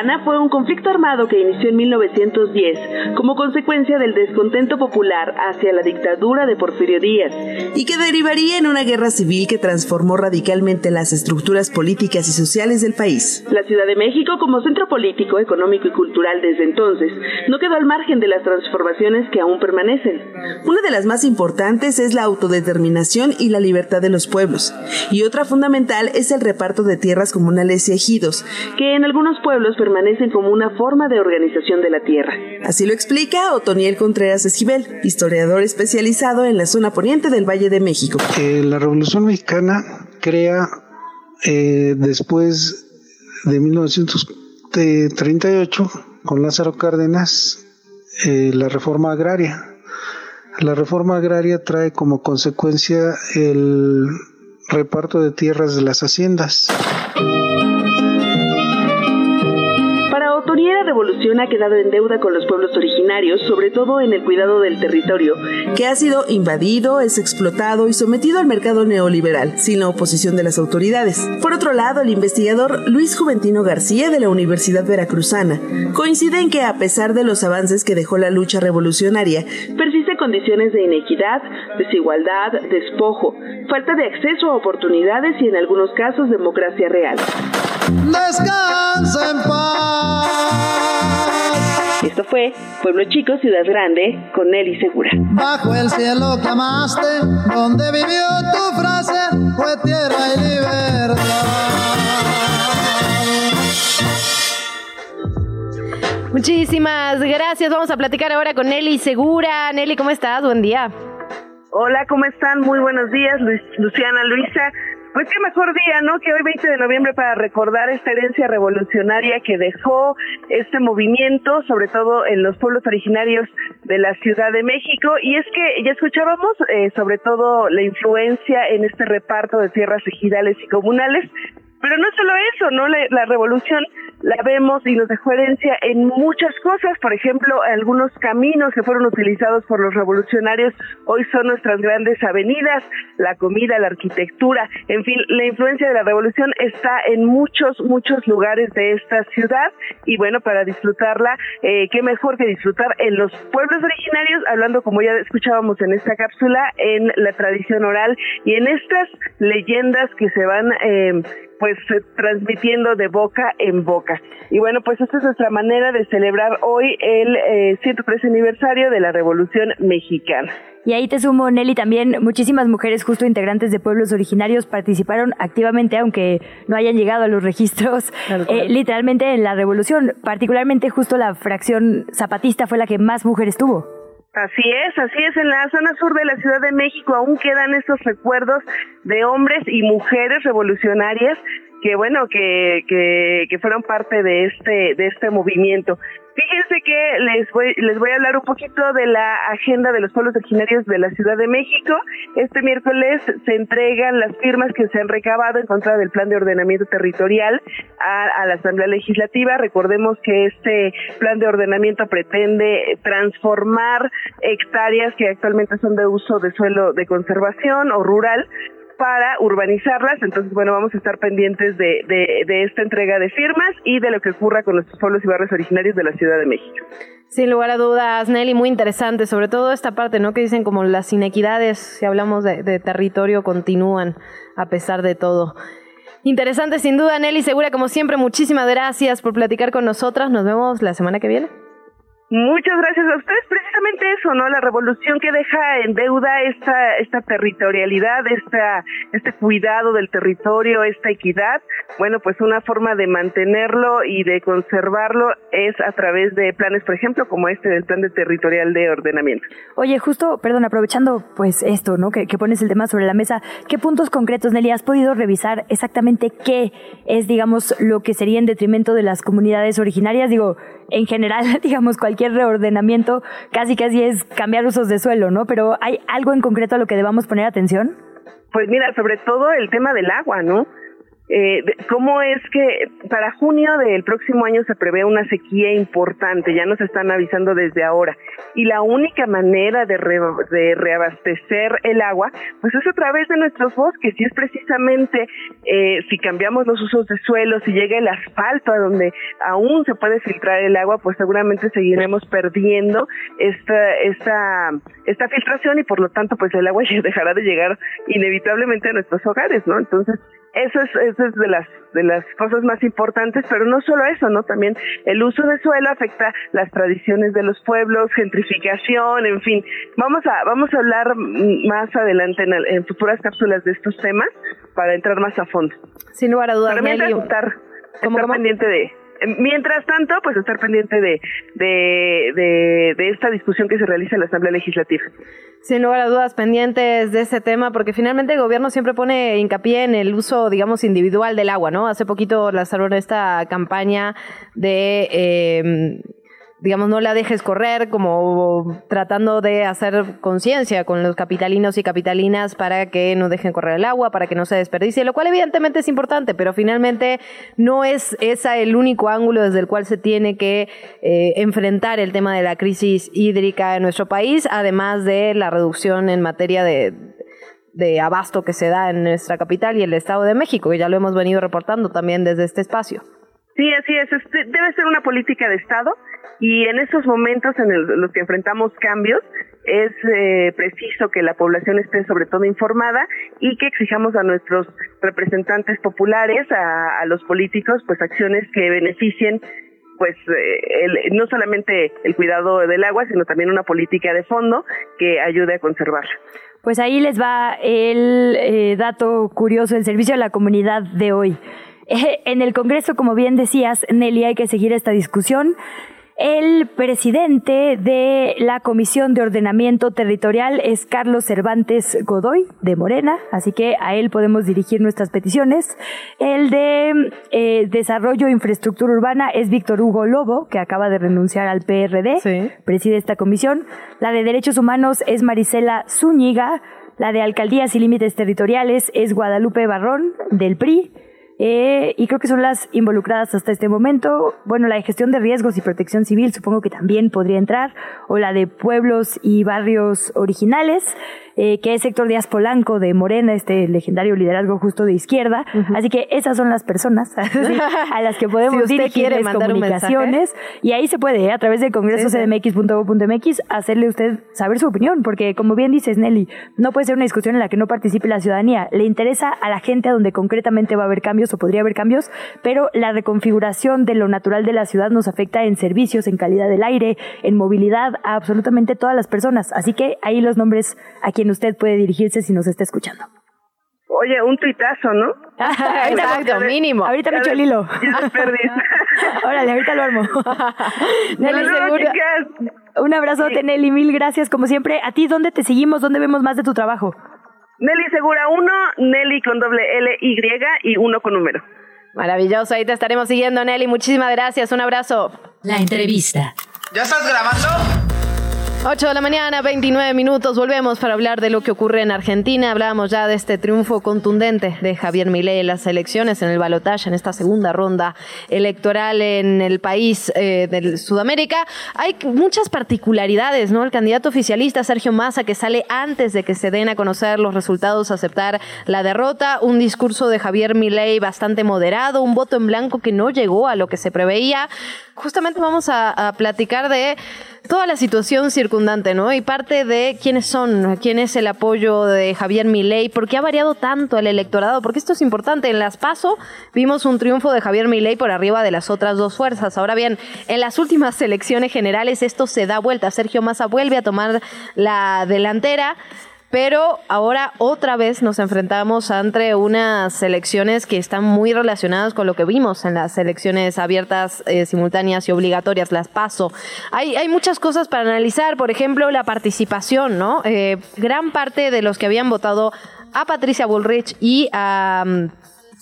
Mexicana fue un conflicto armado que inició en 1910 como consecuencia del descontento popular hacia la dictadura de Porfirio Díaz y que derivaría en una guerra civil que transformó radicalmente las estructuras políticas y sociales del país. La Ciudad de México, como centro político, económico y cultural desde entonces, no quedó al margen de las transformaciones que aún permanecen. Una de las más importantes es la autodeterminación y la libertad de los pueblos, y otra fundamental es el reparto de tierras comunales y ejidos, que en algunos pueblos permanecen como una forma de organización de la tierra. Así lo explica Otoniel Contreras Esquivel, historiador especializado en la zona poniente del Valle de México. Eh, la Revolución Mexicana crea eh, después de 1938 con Lázaro Cárdenas eh, la reforma agraria. La reforma agraria trae como consecuencia el reparto de tierras de las haciendas. La revolución ha quedado en deuda con los pueblos originarios, sobre todo en el cuidado del territorio, que ha sido invadido, es explotado y sometido al mercado neoliberal, sin la oposición de las autoridades. Por otro lado, el investigador Luis Juventino García de la Universidad Veracruzana coincide en que a pesar de los avances que dejó la lucha revolucionaria, persisten condiciones de inequidad, desigualdad, despojo, falta de acceso a oportunidades y en algunos casos democracia real. Descansa en paz. Esto fue Pueblo Chico, Ciudad Grande, con Nelly Segura. Bajo el cielo que amaste, donde vivió tu frase, fue tierra y libertad. Muchísimas gracias. Vamos a platicar ahora con Nelly Segura. Nelly, ¿cómo estás? Buen día. Hola, ¿cómo están? Muy buenos días, Luis, Luciana, Luisa. Pues qué mejor día, ¿no? Que hoy 20 de noviembre para recordar esta herencia revolucionaria que dejó este movimiento, sobre todo en los pueblos originarios de la Ciudad de México. Y es que ya escuchábamos eh, sobre todo la influencia en este reparto de tierras ejidales y comunales, pero no solo eso, ¿no? La, la, revolución la vemos y nos dejó herencia en muchas cosas. Por ejemplo, algunos caminos que fueron utilizados por los revolucionarios hoy son nuestras grandes avenidas, la comida, la arquitectura, en fin, la influencia de la revolución está en muchos, muchos lugares de esta ciudad. Y bueno, para disfrutarla, eh, qué mejor que disfrutar en los pueblos originarios, hablando como ya escuchábamos en esta cápsula, en la tradición oral y en estas leyendas que se van eh, pues eh, transmitiendo de boca en boca. Y bueno, pues esta es nuestra manera de celebrar hoy el eh, 113 aniversario de la Revolución Mexicana. Y ahí te sumo, Nelly, también muchísimas mujeres justo integrantes de pueblos originarios participaron activamente, aunque no hayan llegado a los registros, eh, literalmente en la revolución. Particularmente justo la fracción zapatista fue la que más mujeres tuvo. Así es, así es. En la zona sur de la Ciudad de México aún quedan estos recuerdos de hombres y mujeres revolucionarias que bueno que, que, que fueron parte de este de este movimiento. Fíjense que les voy, les voy a hablar un poquito de la agenda de los pueblos originarios de la Ciudad de México. Este miércoles se entregan las firmas que se han recabado en contra del plan de ordenamiento territorial a, a la Asamblea Legislativa. Recordemos que este plan de ordenamiento pretende transformar hectáreas que actualmente son de uso de suelo de conservación o rural para urbanizarlas. Entonces, bueno, vamos a estar pendientes de, esta entrega de firmas y de lo que ocurra con nuestros pueblos y barrios originarios de la Ciudad de México. Sin lugar a dudas, Nelly, muy interesante, sobre todo esta parte, ¿no? Que dicen como las inequidades, si hablamos de, de territorio, continúan a pesar de todo. Interesante sin duda, Nelly Segura, como siempre, muchísimas gracias por platicar con nosotras. Nos vemos la semana que viene. Muchas gracias a ustedes. Precisamente eso, ¿no? La revolución que deja en deuda esta, esta territorialidad, esta, este cuidado del territorio, esta equidad. Bueno, pues una forma de mantenerlo y de conservarlo es a través de planes, por ejemplo, como este del plan de territorial de ordenamiento. Oye, justo, perdón, aprovechando pues esto, ¿no? Que, que pones el tema sobre la mesa, ¿qué puntos concretos, Nelly, has podido revisar exactamente qué es, digamos, lo que sería en detrimento de las comunidades originarias? Digo, en general, digamos, cualquier reordenamiento casi casi es cambiar usos de suelo, ¿no? Pero ¿hay algo en concreto a lo que debamos poner atención? Pues mira, sobre todo el tema del agua, ¿no? Eh, ¿Cómo es que para junio del próximo año se prevé una sequía importante? Ya nos están avisando desde ahora. Y la única manera de, reabastecer el agua, pues es a través de nuestros bosques. Y es precisamente eh, si cambiamos los usos de suelo, si llega el asfalto a donde aún se puede filtrar el agua, pues seguramente seguiremos perdiendo esta, esta, esta filtración y por lo tanto, pues el agua dejará de llegar inevitablemente a nuestros hogares, ¿no? Entonces, eso es, eso es de las de las cosas más importantes, pero no solo eso, ¿no? También el uso de suelo afecta las tradiciones de los pueblos, gentrificación, en fin. Vamos a vamos a hablar más adelante en, futuras cápsulas de estos temas para entrar más a fondo. Sin lugar a dudas, pero mientras estar, estar pendiente de Mientras tanto, pues estar pendiente de, de, de, esta discusión que se realiza en la Asamblea Legislativa. Sin lugar a dudas, pendientes de ese tema, porque finalmente el gobierno siempre pone hincapié en el uso, digamos, individual del agua, ¿no? Hace poquito lanzaron esta campaña de... Eh, digamos, no la dejes correr, como tratando de hacer conciencia con los capitalinos y capitalinas para que no dejen correr el agua, para que no se desperdicie, lo cual evidentemente es importante, pero finalmente no es esa el único ángulo desde el cual se tiene que eh, enfrentar el tema de la crisis hídrica en nuestro país, además de la reducción en materia de, de abasto que se da en nuestra capital y el Estado de México, que ya lo hemos venido reportando también desde este espacio. Sí, así es. Este, debe ser una política de Estado y en estos momentos en los que enfrentamos cambios es eh, preciso que la población esté sobre todo informada y que exijamos a nuestros representantes populares, a, los políticos, pues acciones que beneficien pues eh, no solamente el cuidado del agua, sino también una política de fondo que ayude a conservarla. Pues ahí les va el eh, dato curioso, el servicio a la comunidad de hoy. en el Congreso, como bien decías, Nelly, hay que seguir esta discusión. El presidente de la Comisión de Ordenamiento Territorial es Carlos Cervantes Godoy, de Morena, así que a él podemos dirigir nuestras peticiones. El de eh, Desarrollo e Infraestructura Urbana es Víctor Hugo Lobo, que acaba de renunciar al PRD, preside esta comisión. La de Derechos Humanos es Marisela Zúñiga. La de Alcaldías y Límites Territoriales es Guadalupe Barrón, del PRI. Eh, y creo que son las involucradas hasta este momento. Bueno, la de gestión de riesgos y protección civil supongo que también podría entrar, o la de pueblos y barrios originales. Eh, que es Héctor Díaz Polanco de Morena, este legendario liderazgo justo de izquierda. Así que esas son las personas a las que podemos si dirigir quiere comunicaciones. Y ahí se puede, ¿eh? a través de congresoscdmx.gov.mx, hacerle usted saber su opinión, porque como bien dices, Nelly, no puede ser una discusión en la que no participe la ciudadanía. Le interesa a la gente a donde concretamente va a haber cambios o podría haber cambios, pero la reconfiguración de lo natural de la ciudad nos afecta en servicios, en calidad del aire, en movilidad, a absolutamente todas las personas. Así que ahí los nombres a quien usted puede dirigirse si nos está escuchando. Oye, un tuitazo, ¿no? Exacto, mínimo. Ahorita me echo el hilo. Órale, ahorita lo armo. Nelly Segura. Un abrazote, Nelly. Mil gracias, como siempre. ¿A ti dónde te seguimos? ¿Dónde vemos más de tu trabajo? Nelly Segura 1, Nelly con doble L Y y uno con número. Maravilloso, ahí te estaremos siguiendo, Nelly. Muchísimas gracias, un abrazo. La entrevista. ¿Ya estás grabando? 8 de la mañana, 29 minutos. Volvemos para hablar de lo que ocurre en Argentina. Hablábamos ya de este triunfo contundente de Javier Milei en las elecciones, en el balotaje, en esta segunda ronda electoral en el país eh, de Sudamérica. Hay muchas particularidades, ¿no? El candidato oficialista Sergio Massa, que sale antes de que se den a conocer los resultados, aceptar la derrota. Un discurso de Javier Milei bastante moderado, un voto en blanco que no llegó a lo que se preveía. Justamente vamos a platicar de toda la situación circundante, ¿no? Y parte de quiénes son, quién es el apoyo de Javier Milei, por qué ha variado tanto el electorado, porque esto es importante. En las PASO vimos un triunfo de Javier Milei por arriba de las otras dos fuerzas. Ahora bien, en las últimas elecciones generales esto se da vuelta. Sergio Massa vuelve a tomar la delantera. Pero ahora otra vez nos enfrentamos ante unas elecciones que están muy relacionadas con lo que vimos en las elecciones abiertas, eh, simultáneas y obligatorias, las PASO. Hay, hay muchas cosas para analizar, por ejemplo, la participación, ¿no? Eh, gran parte de los que habían votado a Patricia Bullrich y a...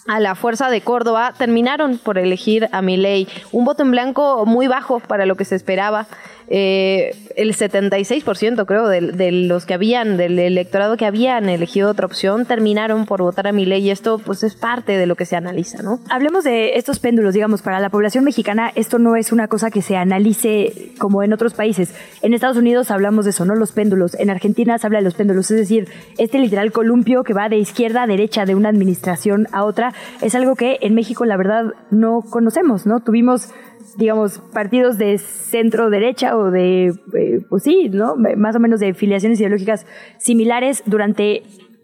a la Fuerza de Córdoba terminaron por elegir a Milei. Un voto en blanco muy bajo para lo que se esperaba. Eh, el 76% creo de, los que habían, del electorado que habían elegido otra opción, terminaron por votar a mi ley y esto pues es parte de lo que se analiza, ¿no? Hablemos de estos péndulos, digamos, para la población mexicana esto no es una cosa que se analice como en otros países. En Estados Unidos hablamos de eso, ¿no? Los péndulos. En Argentina se habla de los péndulos, es decir, este literal columpio que va de izquierda a derecha de una administración a otra es algo que en México la verdad no conocemos, ¿no? Tuvimos digamos, partidos de centro derecha o de, eh, pues sí, ¿no? Más o menos de filiaciones ideológicas similares durante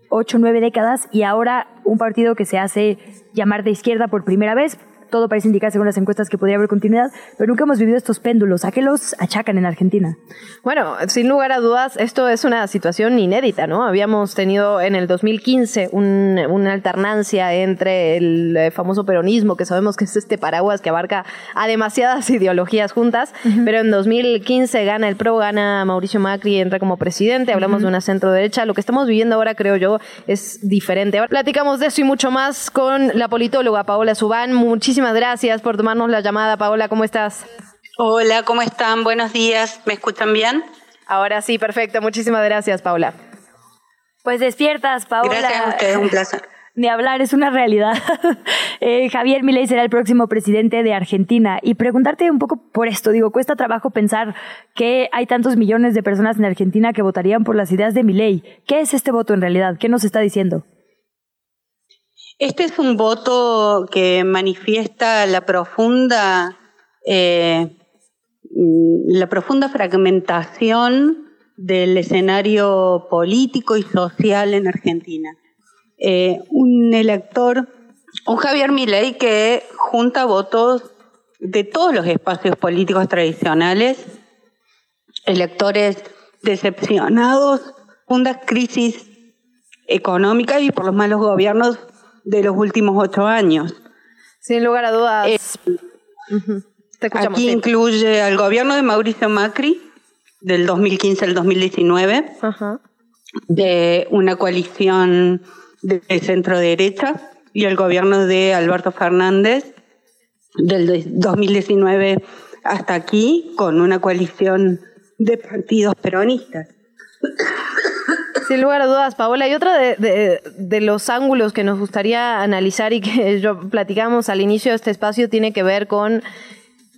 ocho, nueve décadas y ahora un partido que se hace llamar de izquierda por primera vez, todo parece indicar según las encuestas que podría haber continuidad, pero nunca hemos vivido estos péndulos. ¿A qué los achacan en Argentina? Bueno, sin lugar a dudas, esto es una situación inédita, ¿no? Habíamos tenido en el 2015 una alternancia entre el eh, famoso peronismo, que sabemos que es este paraguas que abarca a demasiadas ideologías juntas, pero en 2015 gana el PRO, gana Mauricio Macri, entra como presidente, hablamos de una centro derecha. Lo que estamos viviendo ahora, creo yo, es diferente. Ahora platicamos de eso y mucho más con la politóloga Paola Subán. Muchísimas gracias por tomarnos la llamada. Paola, ¿cómo estás? Hola, ¿cómo están? Buenos días. ¿Me escuchan bien? Ahora sí, perfecto. Muchísimas gracias, Paola. Pues despiertas, Paola. Gracias a ustedes, un placer. Ni hablar, es una realidad. Eh, Javier Milei será el próximo presidente de Argentina. Y preguntarte un poco por esto, digo, cuesta trabajo pensar que hay tantos millones de personas en Argentina que votarían por las ideas de Milei. ¿Qué es este voto en realidad? ¿Qué nos está diciendo? Este es un voto que manifiesta la profunda, eh, la profunda fragmentación del escenario político y social en Argentina. Eh, un elector, un Javier Milei que junta votos de todos los espacios políticos tradicionales, electores decepcionados, fundas crisis económica y por los malos gobiernos de los últimos ocho años. Sin lugar a dudas. Eh, aquí incluye al gobierno de Mauricio Macri del 2015 al 2019, de una coalición de centro derecha y el gobierno de Alberto Fernández del 2019 hasta aquí con una coalición de partidos peronistas. Sin lugar a dudas, Paola. Y otro de, de, los ángulos que nos gustaría analizar y que yo platicamos al inicio de este espacio tiene que ver con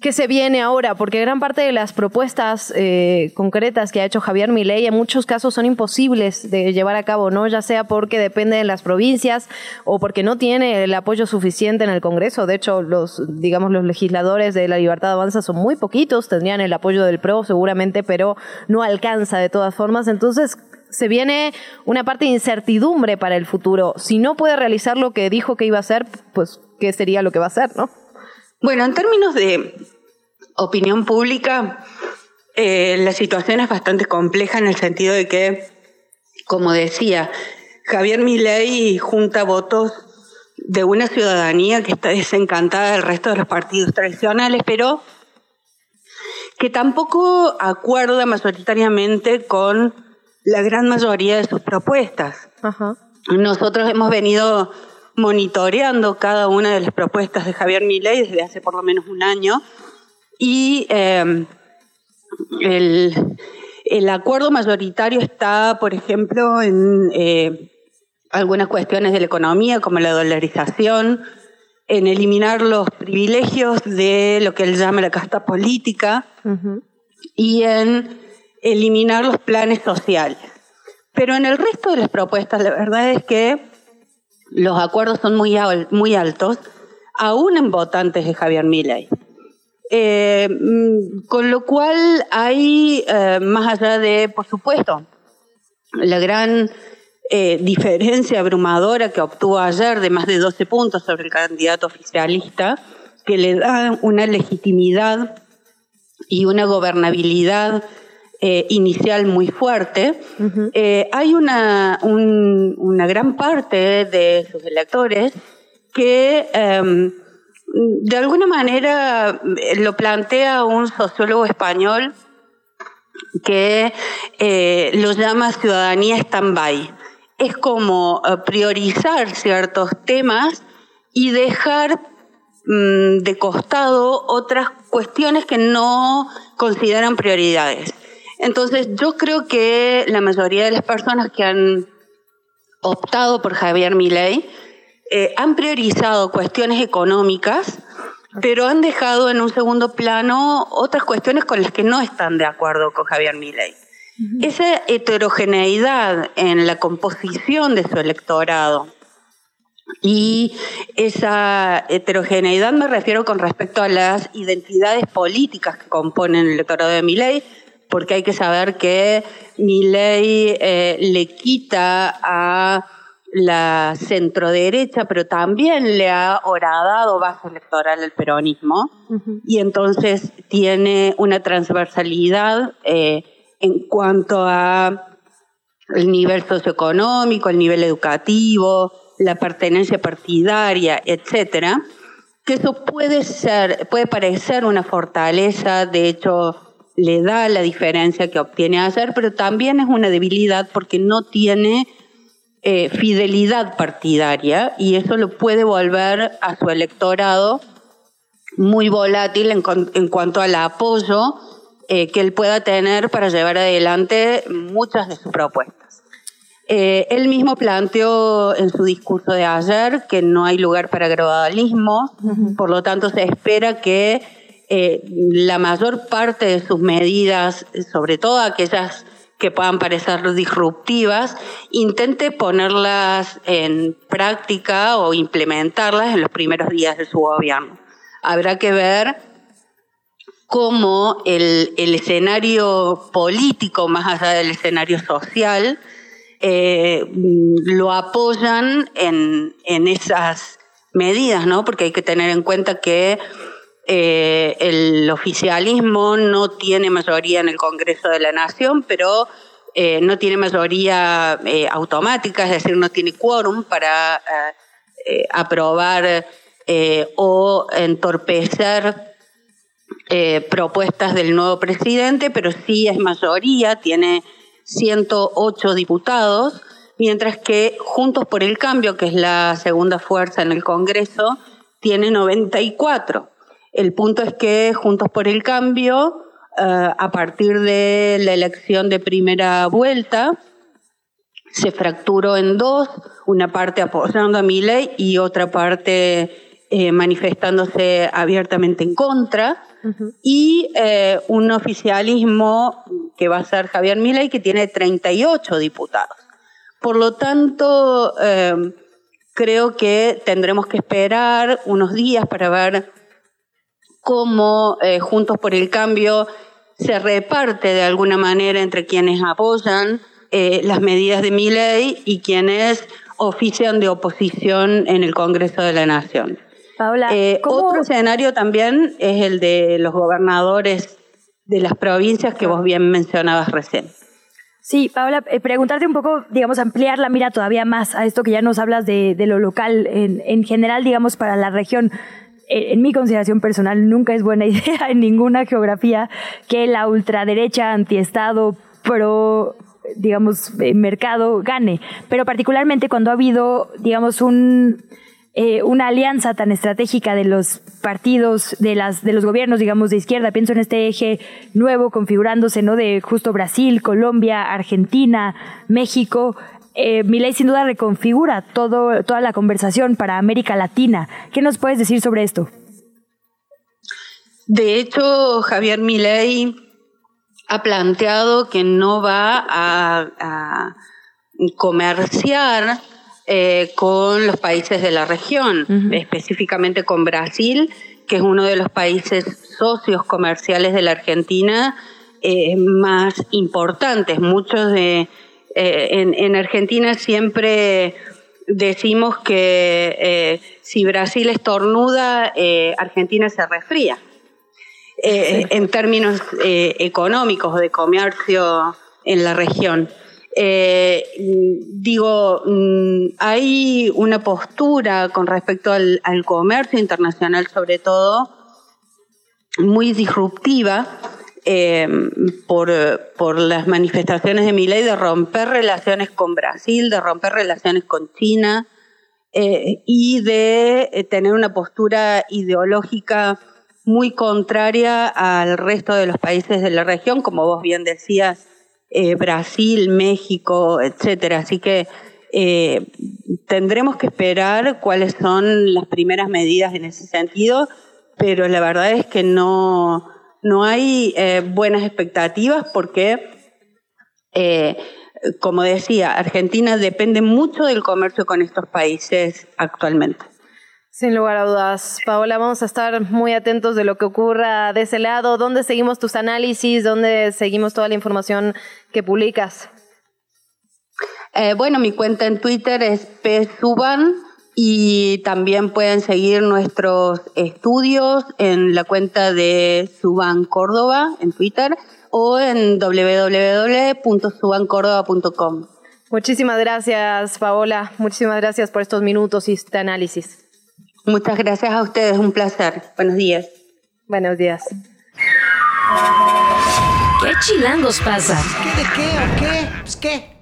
qué se viene ahora, porque gran parte de las propuestas eh, concretas que ha hecho Javier Milei en muchos casos son imposibles de llevar a cabo, ¿no? Ya sea porque depende de las provincias o porque no tiene el apoyo suficiente en el Congreso. De hecho, los, digamos, los legisladores de la Libertad Avanza son muy poquitos, tendrían el apoyo del PRO seguramente, pero no alcanza de todas formas. Entonces, se viene una parte de incertidumbre para el futuro. Si no puede realizar lo que dijo que iba a hacer, pues, ¿qué sería lo que va a hacer, no? Bueno, en términos de opinión pública, eh, la situación es bastante compleja en el sentido de que, como decía, Javier Milei junta votos de una ciudadanía que está desencantada del resto de los partidos tradicionales, pero que tampoco acuerda mayoritariamente con la gran mayoría de sus propuestas. Nosotros hemos venido monitoreando cada una de las propuestas de Javier Milei desde hace por lo menos un año y em, el, acuerdo mayoritario está, por ejemplo, en eh, algunas cuestiones de la economía como la dolarización, en eliminar los privilegios de lo que él llama la casta política y en eliminar los planes sociales. Pero en el resto de las propuestas, la verdad es que los acuerdos son muy, muy altos, aún en votantes de Javier Milei. Eh, mm, con lo cual hay, eh, más allá de, por supuesto, la gran eh, diferencia abrumadora que obtuvo ayer de más de 12 puntos sobre el candidato oficialista, que le da una legitimidad y una gobernabilidad inicial muy fuerte, hay una, una gran parte de sus electores que em, de alguna manera eh, lo plantea un sociólogo español que eh, lo llama ciudadanía stand-by. Es como eh, priorizar ciertos temas y dejar mm, de costado otras cuestiones que no consideran prioridades. Entonces, yo creo que la mayoría de las personas que han optado por Javier Milei eh, han priorizado cuestiones económicas, pero han dejado en un segundo plano otras cuestiones con las que no están de acuerdo con Javier Milei. Esa heterogeneidad en la composición de su electorado y esa heterogeneidad me refiero con respecto a las identidades políticas que componen el electorado de Milei, porque hay que saber que Milei eh, le quita a la centroderecha, pero también le ha horadado base electoral al peronismo. Y entonces tiene una transversalidad eh, en cuanto a el nivel socioeconómico, el nivel educativo, la pertenencia partidaria, etcétera, que eso puede ser, puede parecer una fortaleza, de hecho le da la diferencia que obtiene ayer, pero también es una debilidad porque no tiene eh, fidelidad partidaria y eso lo puede volver a su electorado muy volátil en, cuanto al apoyo eh, que él pueda tener para llevar adelante muchas de sus propuestas. Eh, él mismo planteó en su discurso de ayer que no hay lugar para gradualismo, por lo tanto se espera que la mayor parte de sus medidas, sobre todo aquellas que puedan parecer disruptivas, intente ponerlas en práctica o implementarlas en los primeros días de su gobierno. Habrá que ver cómo el, escenario político, más allá del escenario social, eh, lo apoyan en, en esas medidas, ¿no? Porque hay que tener en cuenta que eh, el oficialismo no tiene mayoría en el Congreso de la Nación, pero eh, no tiene mayoría eh, automática, es decir, no tiene quórum para aprobar o entorpecer propuestas del nuevo presidente, pero sí es mayoría, tiene 108 diputados, mientras que Juntos por el Cambio, que es la segunda fuerza en el Congreso, tiene 94. El punto es que Juntos por el Cambio, eh, a partir de la elección de primera vuelta, se fracturó en dos, una parte apoyando a ley y otra parte eh, manifestándose abiertamente en contra, y eh, un oficialismo que va a ser Javier Milei, que tiene 38 diputados. Por lo tanto, creo que tendremos que esperar unos días para ver cómo eh, Juntos por el Cambio se reparte de alguna manera entre quienes apoyan eh, las medidas de mi ley y quienes ofician de oposición en el Congreso de la Nación. Paola, eh, otro escenario también es el de los gobernadores de las provincias que vos bien mencionabas recién. Sí, Paola, preguntarte un poco, digamos, ampliar la mira todavía más a esto que ya nos hablas de, lo local en, en general, digamos, para la región en mi consideración personal, nunca es buena idea en ninguna geografía que la ultraderecha antiestado pro digamos, eh, mercado gane, pero particularmente cuando ha habido, digamos, un, eh, una alianza tan estratégica de los partidos, de, las, de los gobiernos, digamos, de izquierda, pienso en este eje nuevo configurándose, ¿no? De justo Brasil, Colombia, Argentina, México, eh, Milei sin duda reconfigura todo, toda la conversación para América Latina. ¿Qué nos puedes decir sobre esto? De hecho, Javier Milei ha planteado que no va a, comerciar eh, con los países de la región, específicamente con Brasil, que es uno de los países socios comerciales de la Argentina eh, más importantes. Muchos de eh, en, Argentina siempre decimos que eh, si Brasil estornuda, Argentina se resfría. En términos económicos de comercio en la región. digo, mm, hay una postura con respecto al, al comercio internacional sobre todo muy disruptiva eh, por, por, las manifestaciones de mi ley de romper relaciones con Brasil, de romper relaciones con China eh, y de eh, tener una postura ideológica muy contraria al resto de los países de la región, como vos bien decías, Brasil, México, etcétera. Así que tendremos que esperar cuáles son las primeras medidas en ese sentido, pero la verdad es que no, no hay eh, buenas expectativas porque, eh, como decía, Argentina depende mucho del comercio con estos países actualmente. Sin lugar a dudas. Paola, vamos a estar muy atentos de lo que ocurra de ese lado. ¿Dónde seguimos tus análisis? ¿Dónde seguimos toda la información que publicas? Eh, bueno, mi cuenta en Twitter es psuban y también pueden seguir nuestros estudios en la cuenta de Suban Córdoba en Twitter o en www.subancórdoba.com. Muchísimas gracias, Paola. Muchísimas gracias por estos minutos y este análisis. Muchas gracias a ustedes, un placer. Buenos días. Buenos días. ¿Qué chilangos pasa? ¿Qué de qué o qué? Pues qué.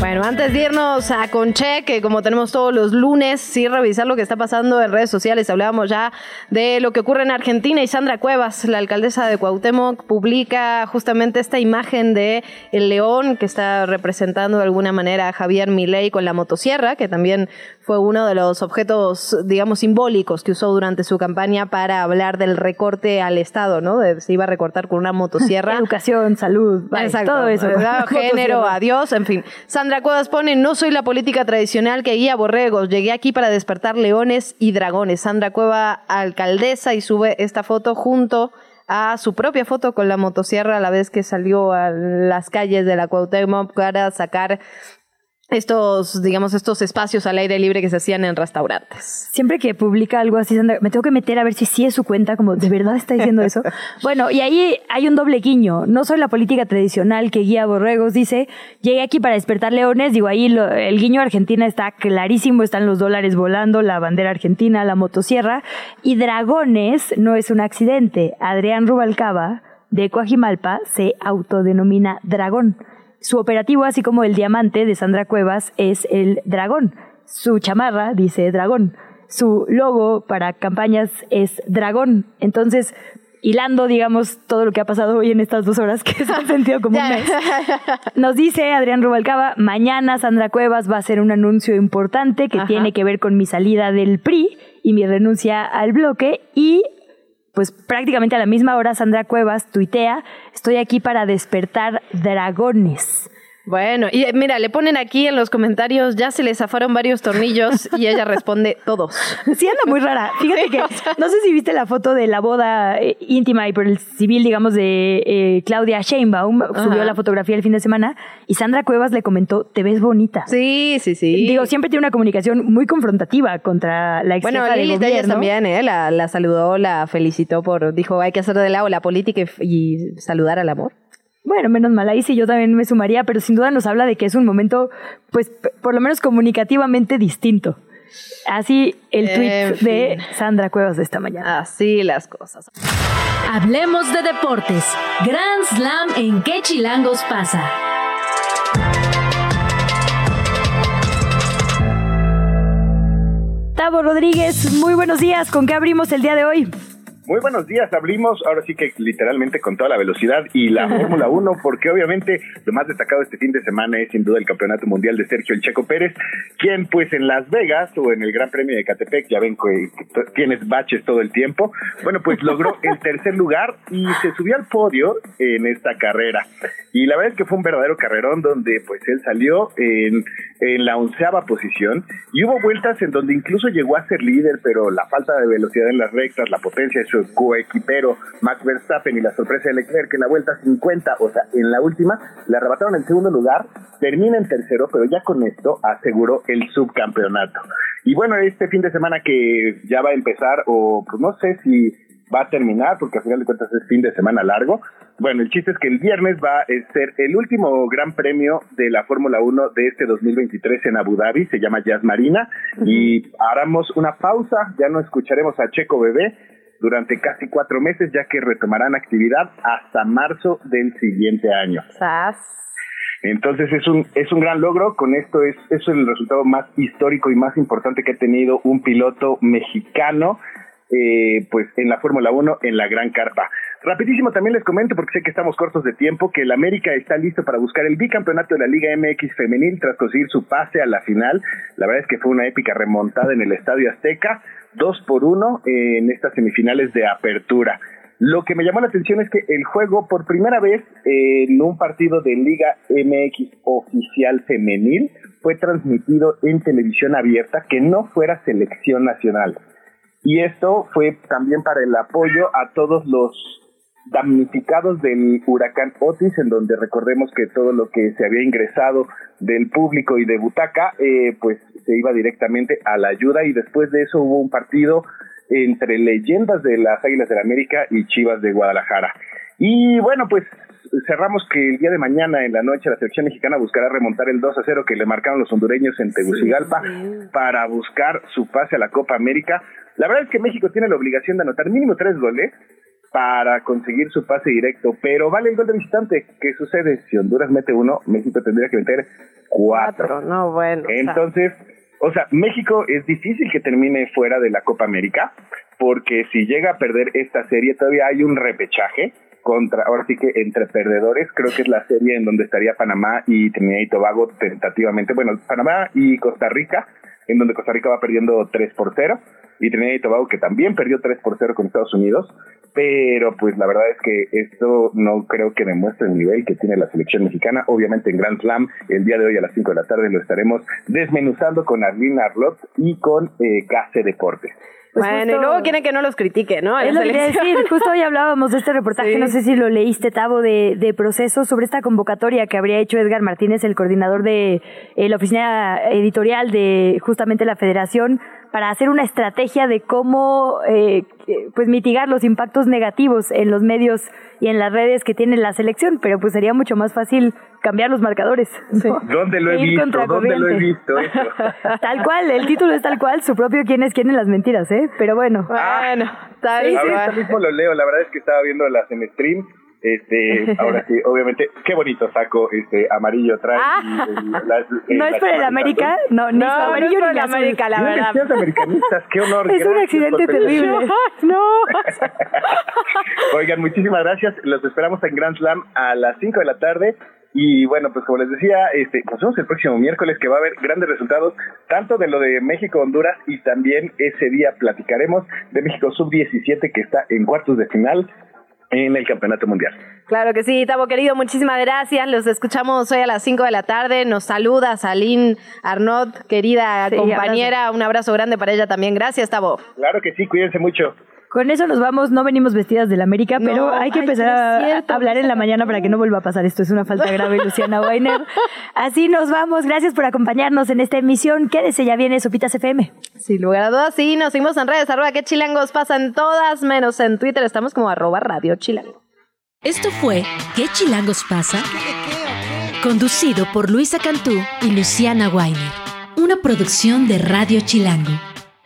Bueno, antes de irnos a Conche, que como tenemos todos los lunes, sí revisar lo que está pasando en redes sociales. Hablábamos ya de lo que ocurre en Argentina y Sandra Cuevas, la alcaldesa de Cuauhtémoc, publica justamente esta imagen de el león que está representando de alguna manera a Javier Milei con la motosierra, que también fue uno de los objetos, digamos, simbólicos que usó durante su campaña para hablar del recorte al Estado, ¿no? se iba a recortar con una motosierra. Educación, salud, todo eso. Género, adiós, en fin. Sandra Cuevas pone, no soy la política tradicional que guía borregos, llegué aquí para despertar leones y dragones. Sandra Cueva, alcaldesa, y sube esta foto junto a su propia foto con la motosierra a la vez que salió a las calles de la Cuauhtémoc para sacar estos, digamos, estos espacios al aire libre que se hacían en restaurantes. Siempre que publica algo así, me tengo que meter a ver si sí es su cuenta, como de verdad está diciendo eso. bueno, y ahí hay un doble guiño. No soy la política tradicional que guía borregos, dice, llegué aquí para despertar leones, digo, ahí el guiño Argentina está clarísimo, están los dólares volando, la bandera argentina, la motosierra, y dragones no es un accidente. Adrián Rubalcaba, de Coajimalpa, se autodenomina dragón. Su operativo, así como el diamante de Sandra Cuevas, es el dragón. Su chamarra dice dragón. Su logo para campañas es dragón. Entonces, hilando, digamos, todo lo que ha pasado hoy en estas dos horas que se han sentido como un mes. Nos dice Adrián Rubalcaba, mañana Sandra Cuevas va a hacer un anuncio importante que tiene que ver con mi salida del PRI y mi renuncia al bloque y pues prácticamente a la misma hora Sandra Cuevas tuitea, estoy aquí para despertar dragones. Bueno, y eh, mira, le ponen aquí en los comentarios, ya se le zafaron varios tornillos y ella responde todos. Sí, anda muy rara. Fíjate que, no sé si viste la foto de la boda eh, íntima y por el civil, digamos, de eh, Claudia Sheinbaum, subió la fotografía el fin de semana y Sandra Cuevas le comentó, te ves bonita. Sí, sí, sí. Digo, siempre tiene una comunicación muy confrontativa contra la ex Bueno, Lili también, ¿eh? La, la, saludó, la felicitó por, dijo, hay que hacer de lado la política y saludar al amor. Bueno, menos mal, ahí sí yo también me sumaría, pero sin duda nos habla de que es un momento, pues, por lo menos comunicativamente distinto. Así el tweet de Sandra Cuevas de esta mañana. Así las cosas. Hablemos de deportes. Grand Slam en qué chilangos pasa. Tavo Rodríguez, muy buenos días. ¿Con qué abrimos el día de hoy? Muy buenos días, abrimos ahora sí que literalmente con toda la velocidad y la Fórmula 1, porque obviamente lo más destacado este fin de semana es sin duda el Campeonato Mundial de Sergio El Checo Pérez, quien pues en Las Vegas o en el Gran Premio de Catepec, ya ven que, tienes baches todo el tiempo, bueno pues logró el tercer lugar y se subió al podio en esta carrera. Y la verdad es que fue un verdadero carrerón donde pues él salió en en la onceava posición y hubo vueltas en donde incluso llegó a ser líder, pero la falta de velocidad en las rectas, la potencia de su coequipero Max Verstappen y la sorpresa de Leclerc en la vuelta 50, o sea, en la última, le arrebataron el segundo lugar, termina en tercero, pero ya con esto aseguró el subcampeonato. Y bueno, este fin de semana que ya va a empezar, o pues no sé si va a terminar, porque al final de cuentas es fin de semana largo. Bueno, el chiste es que el viernes va a ser el último gran premio de la Fórmula 1 de este 2023 en Abu Dhabi, se llama Jazz Marina, y haremos una pausa, ya no escucharemos a Checo Bebé durante casi cuatro meses, ya que retomarán actividad hasta marzo del siguiente año. Entonces es un, es un gran logro, con esto es, es el resultado más histórico y más importante que ha tenido un piloto mexicano eh, pues en la Fórmula 1 en la Gran Carpa. Rapidísimo también les comento, porque sé que estamos cortos de tiempo, que el América está listo para buscar el bicampeonato de la Liga MX femenil tras conseguir su pase a la final. La verdad es que fue una épica remontada en el Estadio Azteca, dos por uno en estas semifinales de apertura. Lo que me llamó la atención es que el juego, por primera vez en un partido de Liga MX oficial femenil, fue transmitido en televisión abierta que no fuera selección nacional. Y esto fue también para el apoyo a todos los damnificados del huracán Otis, en donde recordemos que todo lo que se había ingresado del público y de Butaca, eh, pues se iba directamente a la ayuda y después de eso hubo un partido entre leyendas de las Águilas del la América y Chivas de Guadalajara. Y bueno, pues cerramos que el día de mañana en la noche la selección mexicana buscará remontar el 2 a 0 que le marcaron los hondureños en Tegucigalpa para buscar su pase a la Copa América. La verdad es que México tiene la obligación de anotar mínimo tres goles para conseguir su pase directo, pero vale el gol de visitante. ¿Qué sucede? Si Honduras mete uno, México tendría que meter cuatro. no, bueno. Entonces, o sea, México es difícil que termine fuera de la Copa América, porque si llega a perder esta serie todavía hay un repechaje contra, ahora sí que entre perdedores, creo que es la serie en donde estaría Panamá y Trinidad y Tobago tentativamente, bueno, Panamá y Costa Rica, en donde Costa Rica va perdiendo 3 por 0 y Trinidad y Tobago que también perdió 3 por 0 con Estados Unidos, pero pues la verdad es que esto no creo que demuestre el nivel que tiene la selección mexicana. Obviamente en Grand Slam, el día de hoy a las 5 de la tarde lo estaremos desmenuzando con Arlene Arlot y con eh, Case Deportes. Pues bueno, y luego quieren que no los critique, ¿no? Es lo que quería decir. Justo hoy hablábamos de este reportaje, no sé si lo leíste, Tavo, de, de proceso sobre esta convocatoria que habría hecho Edgar Martínez, el coordinador de eh, la oficina editorial de justamente la federación, para hacer una estrategia de cómo eh, pues mitigar los impactos negativos en los medios y en las redes que tiene la selección, pero pues sería mucho más fácil cambiar los marcadores. ¿Dónde lo he visto? ¿Dónde lo he visto tal cual, el título es tal cual, su propio quién es quién en las mentiras, ¿eh? Pero bueno. Bueno, tal Ahorita mismo lo leo, la verdad es que estaba viendo las en stream este, ahora sí, obviamente, qué bonito saco este amarillo trae. Ah. no es por el América, no, no, amarillo no es por el América, la verdad. americanistas, qué honor. Es un accidente terrible. no. Oigan, muchísimas gracias. Los esperamos en Grand Slam a las 5 de la tarde. Y bueno, pues como les decía, este, nos vemos el próximo miércoles que va a haber grandes resultados, tanto de lo de México-Honduras y también ese día platicaremos de México Sub-17 que está en cuartos de final en el Campeonato Mundial. Claro que sí, Tavo querido, muchísimas gracias. Los escuchamos hoy a las 5 de la tarde. Nos saluda Saline Arnaud, querida compañera. Un abrazo grande para ella también. Gracias, Tavo. Claro que sí, cuídense mucho. Con eso nos vamos, no venimos vestidas del América, pero hay que empezar a hablar en la mañana para que no vuelva a pasar esto. Es una falta grave, Luciana Weiner. Así nos vamos. Gracias por acompañarnos en esta emisión. Quédese, ya viene Sopitas FM. Sin lugar a dudas, sí, nos seguimos en redes, arroba que chilangos pasan todas, menos en Twitter, estamos como arroba radio chilango. Esto fue ¿Qué chilangos pasa? Conducido por Luisa Cantú y Luciana Weiner. Una producción de Radio Chilango.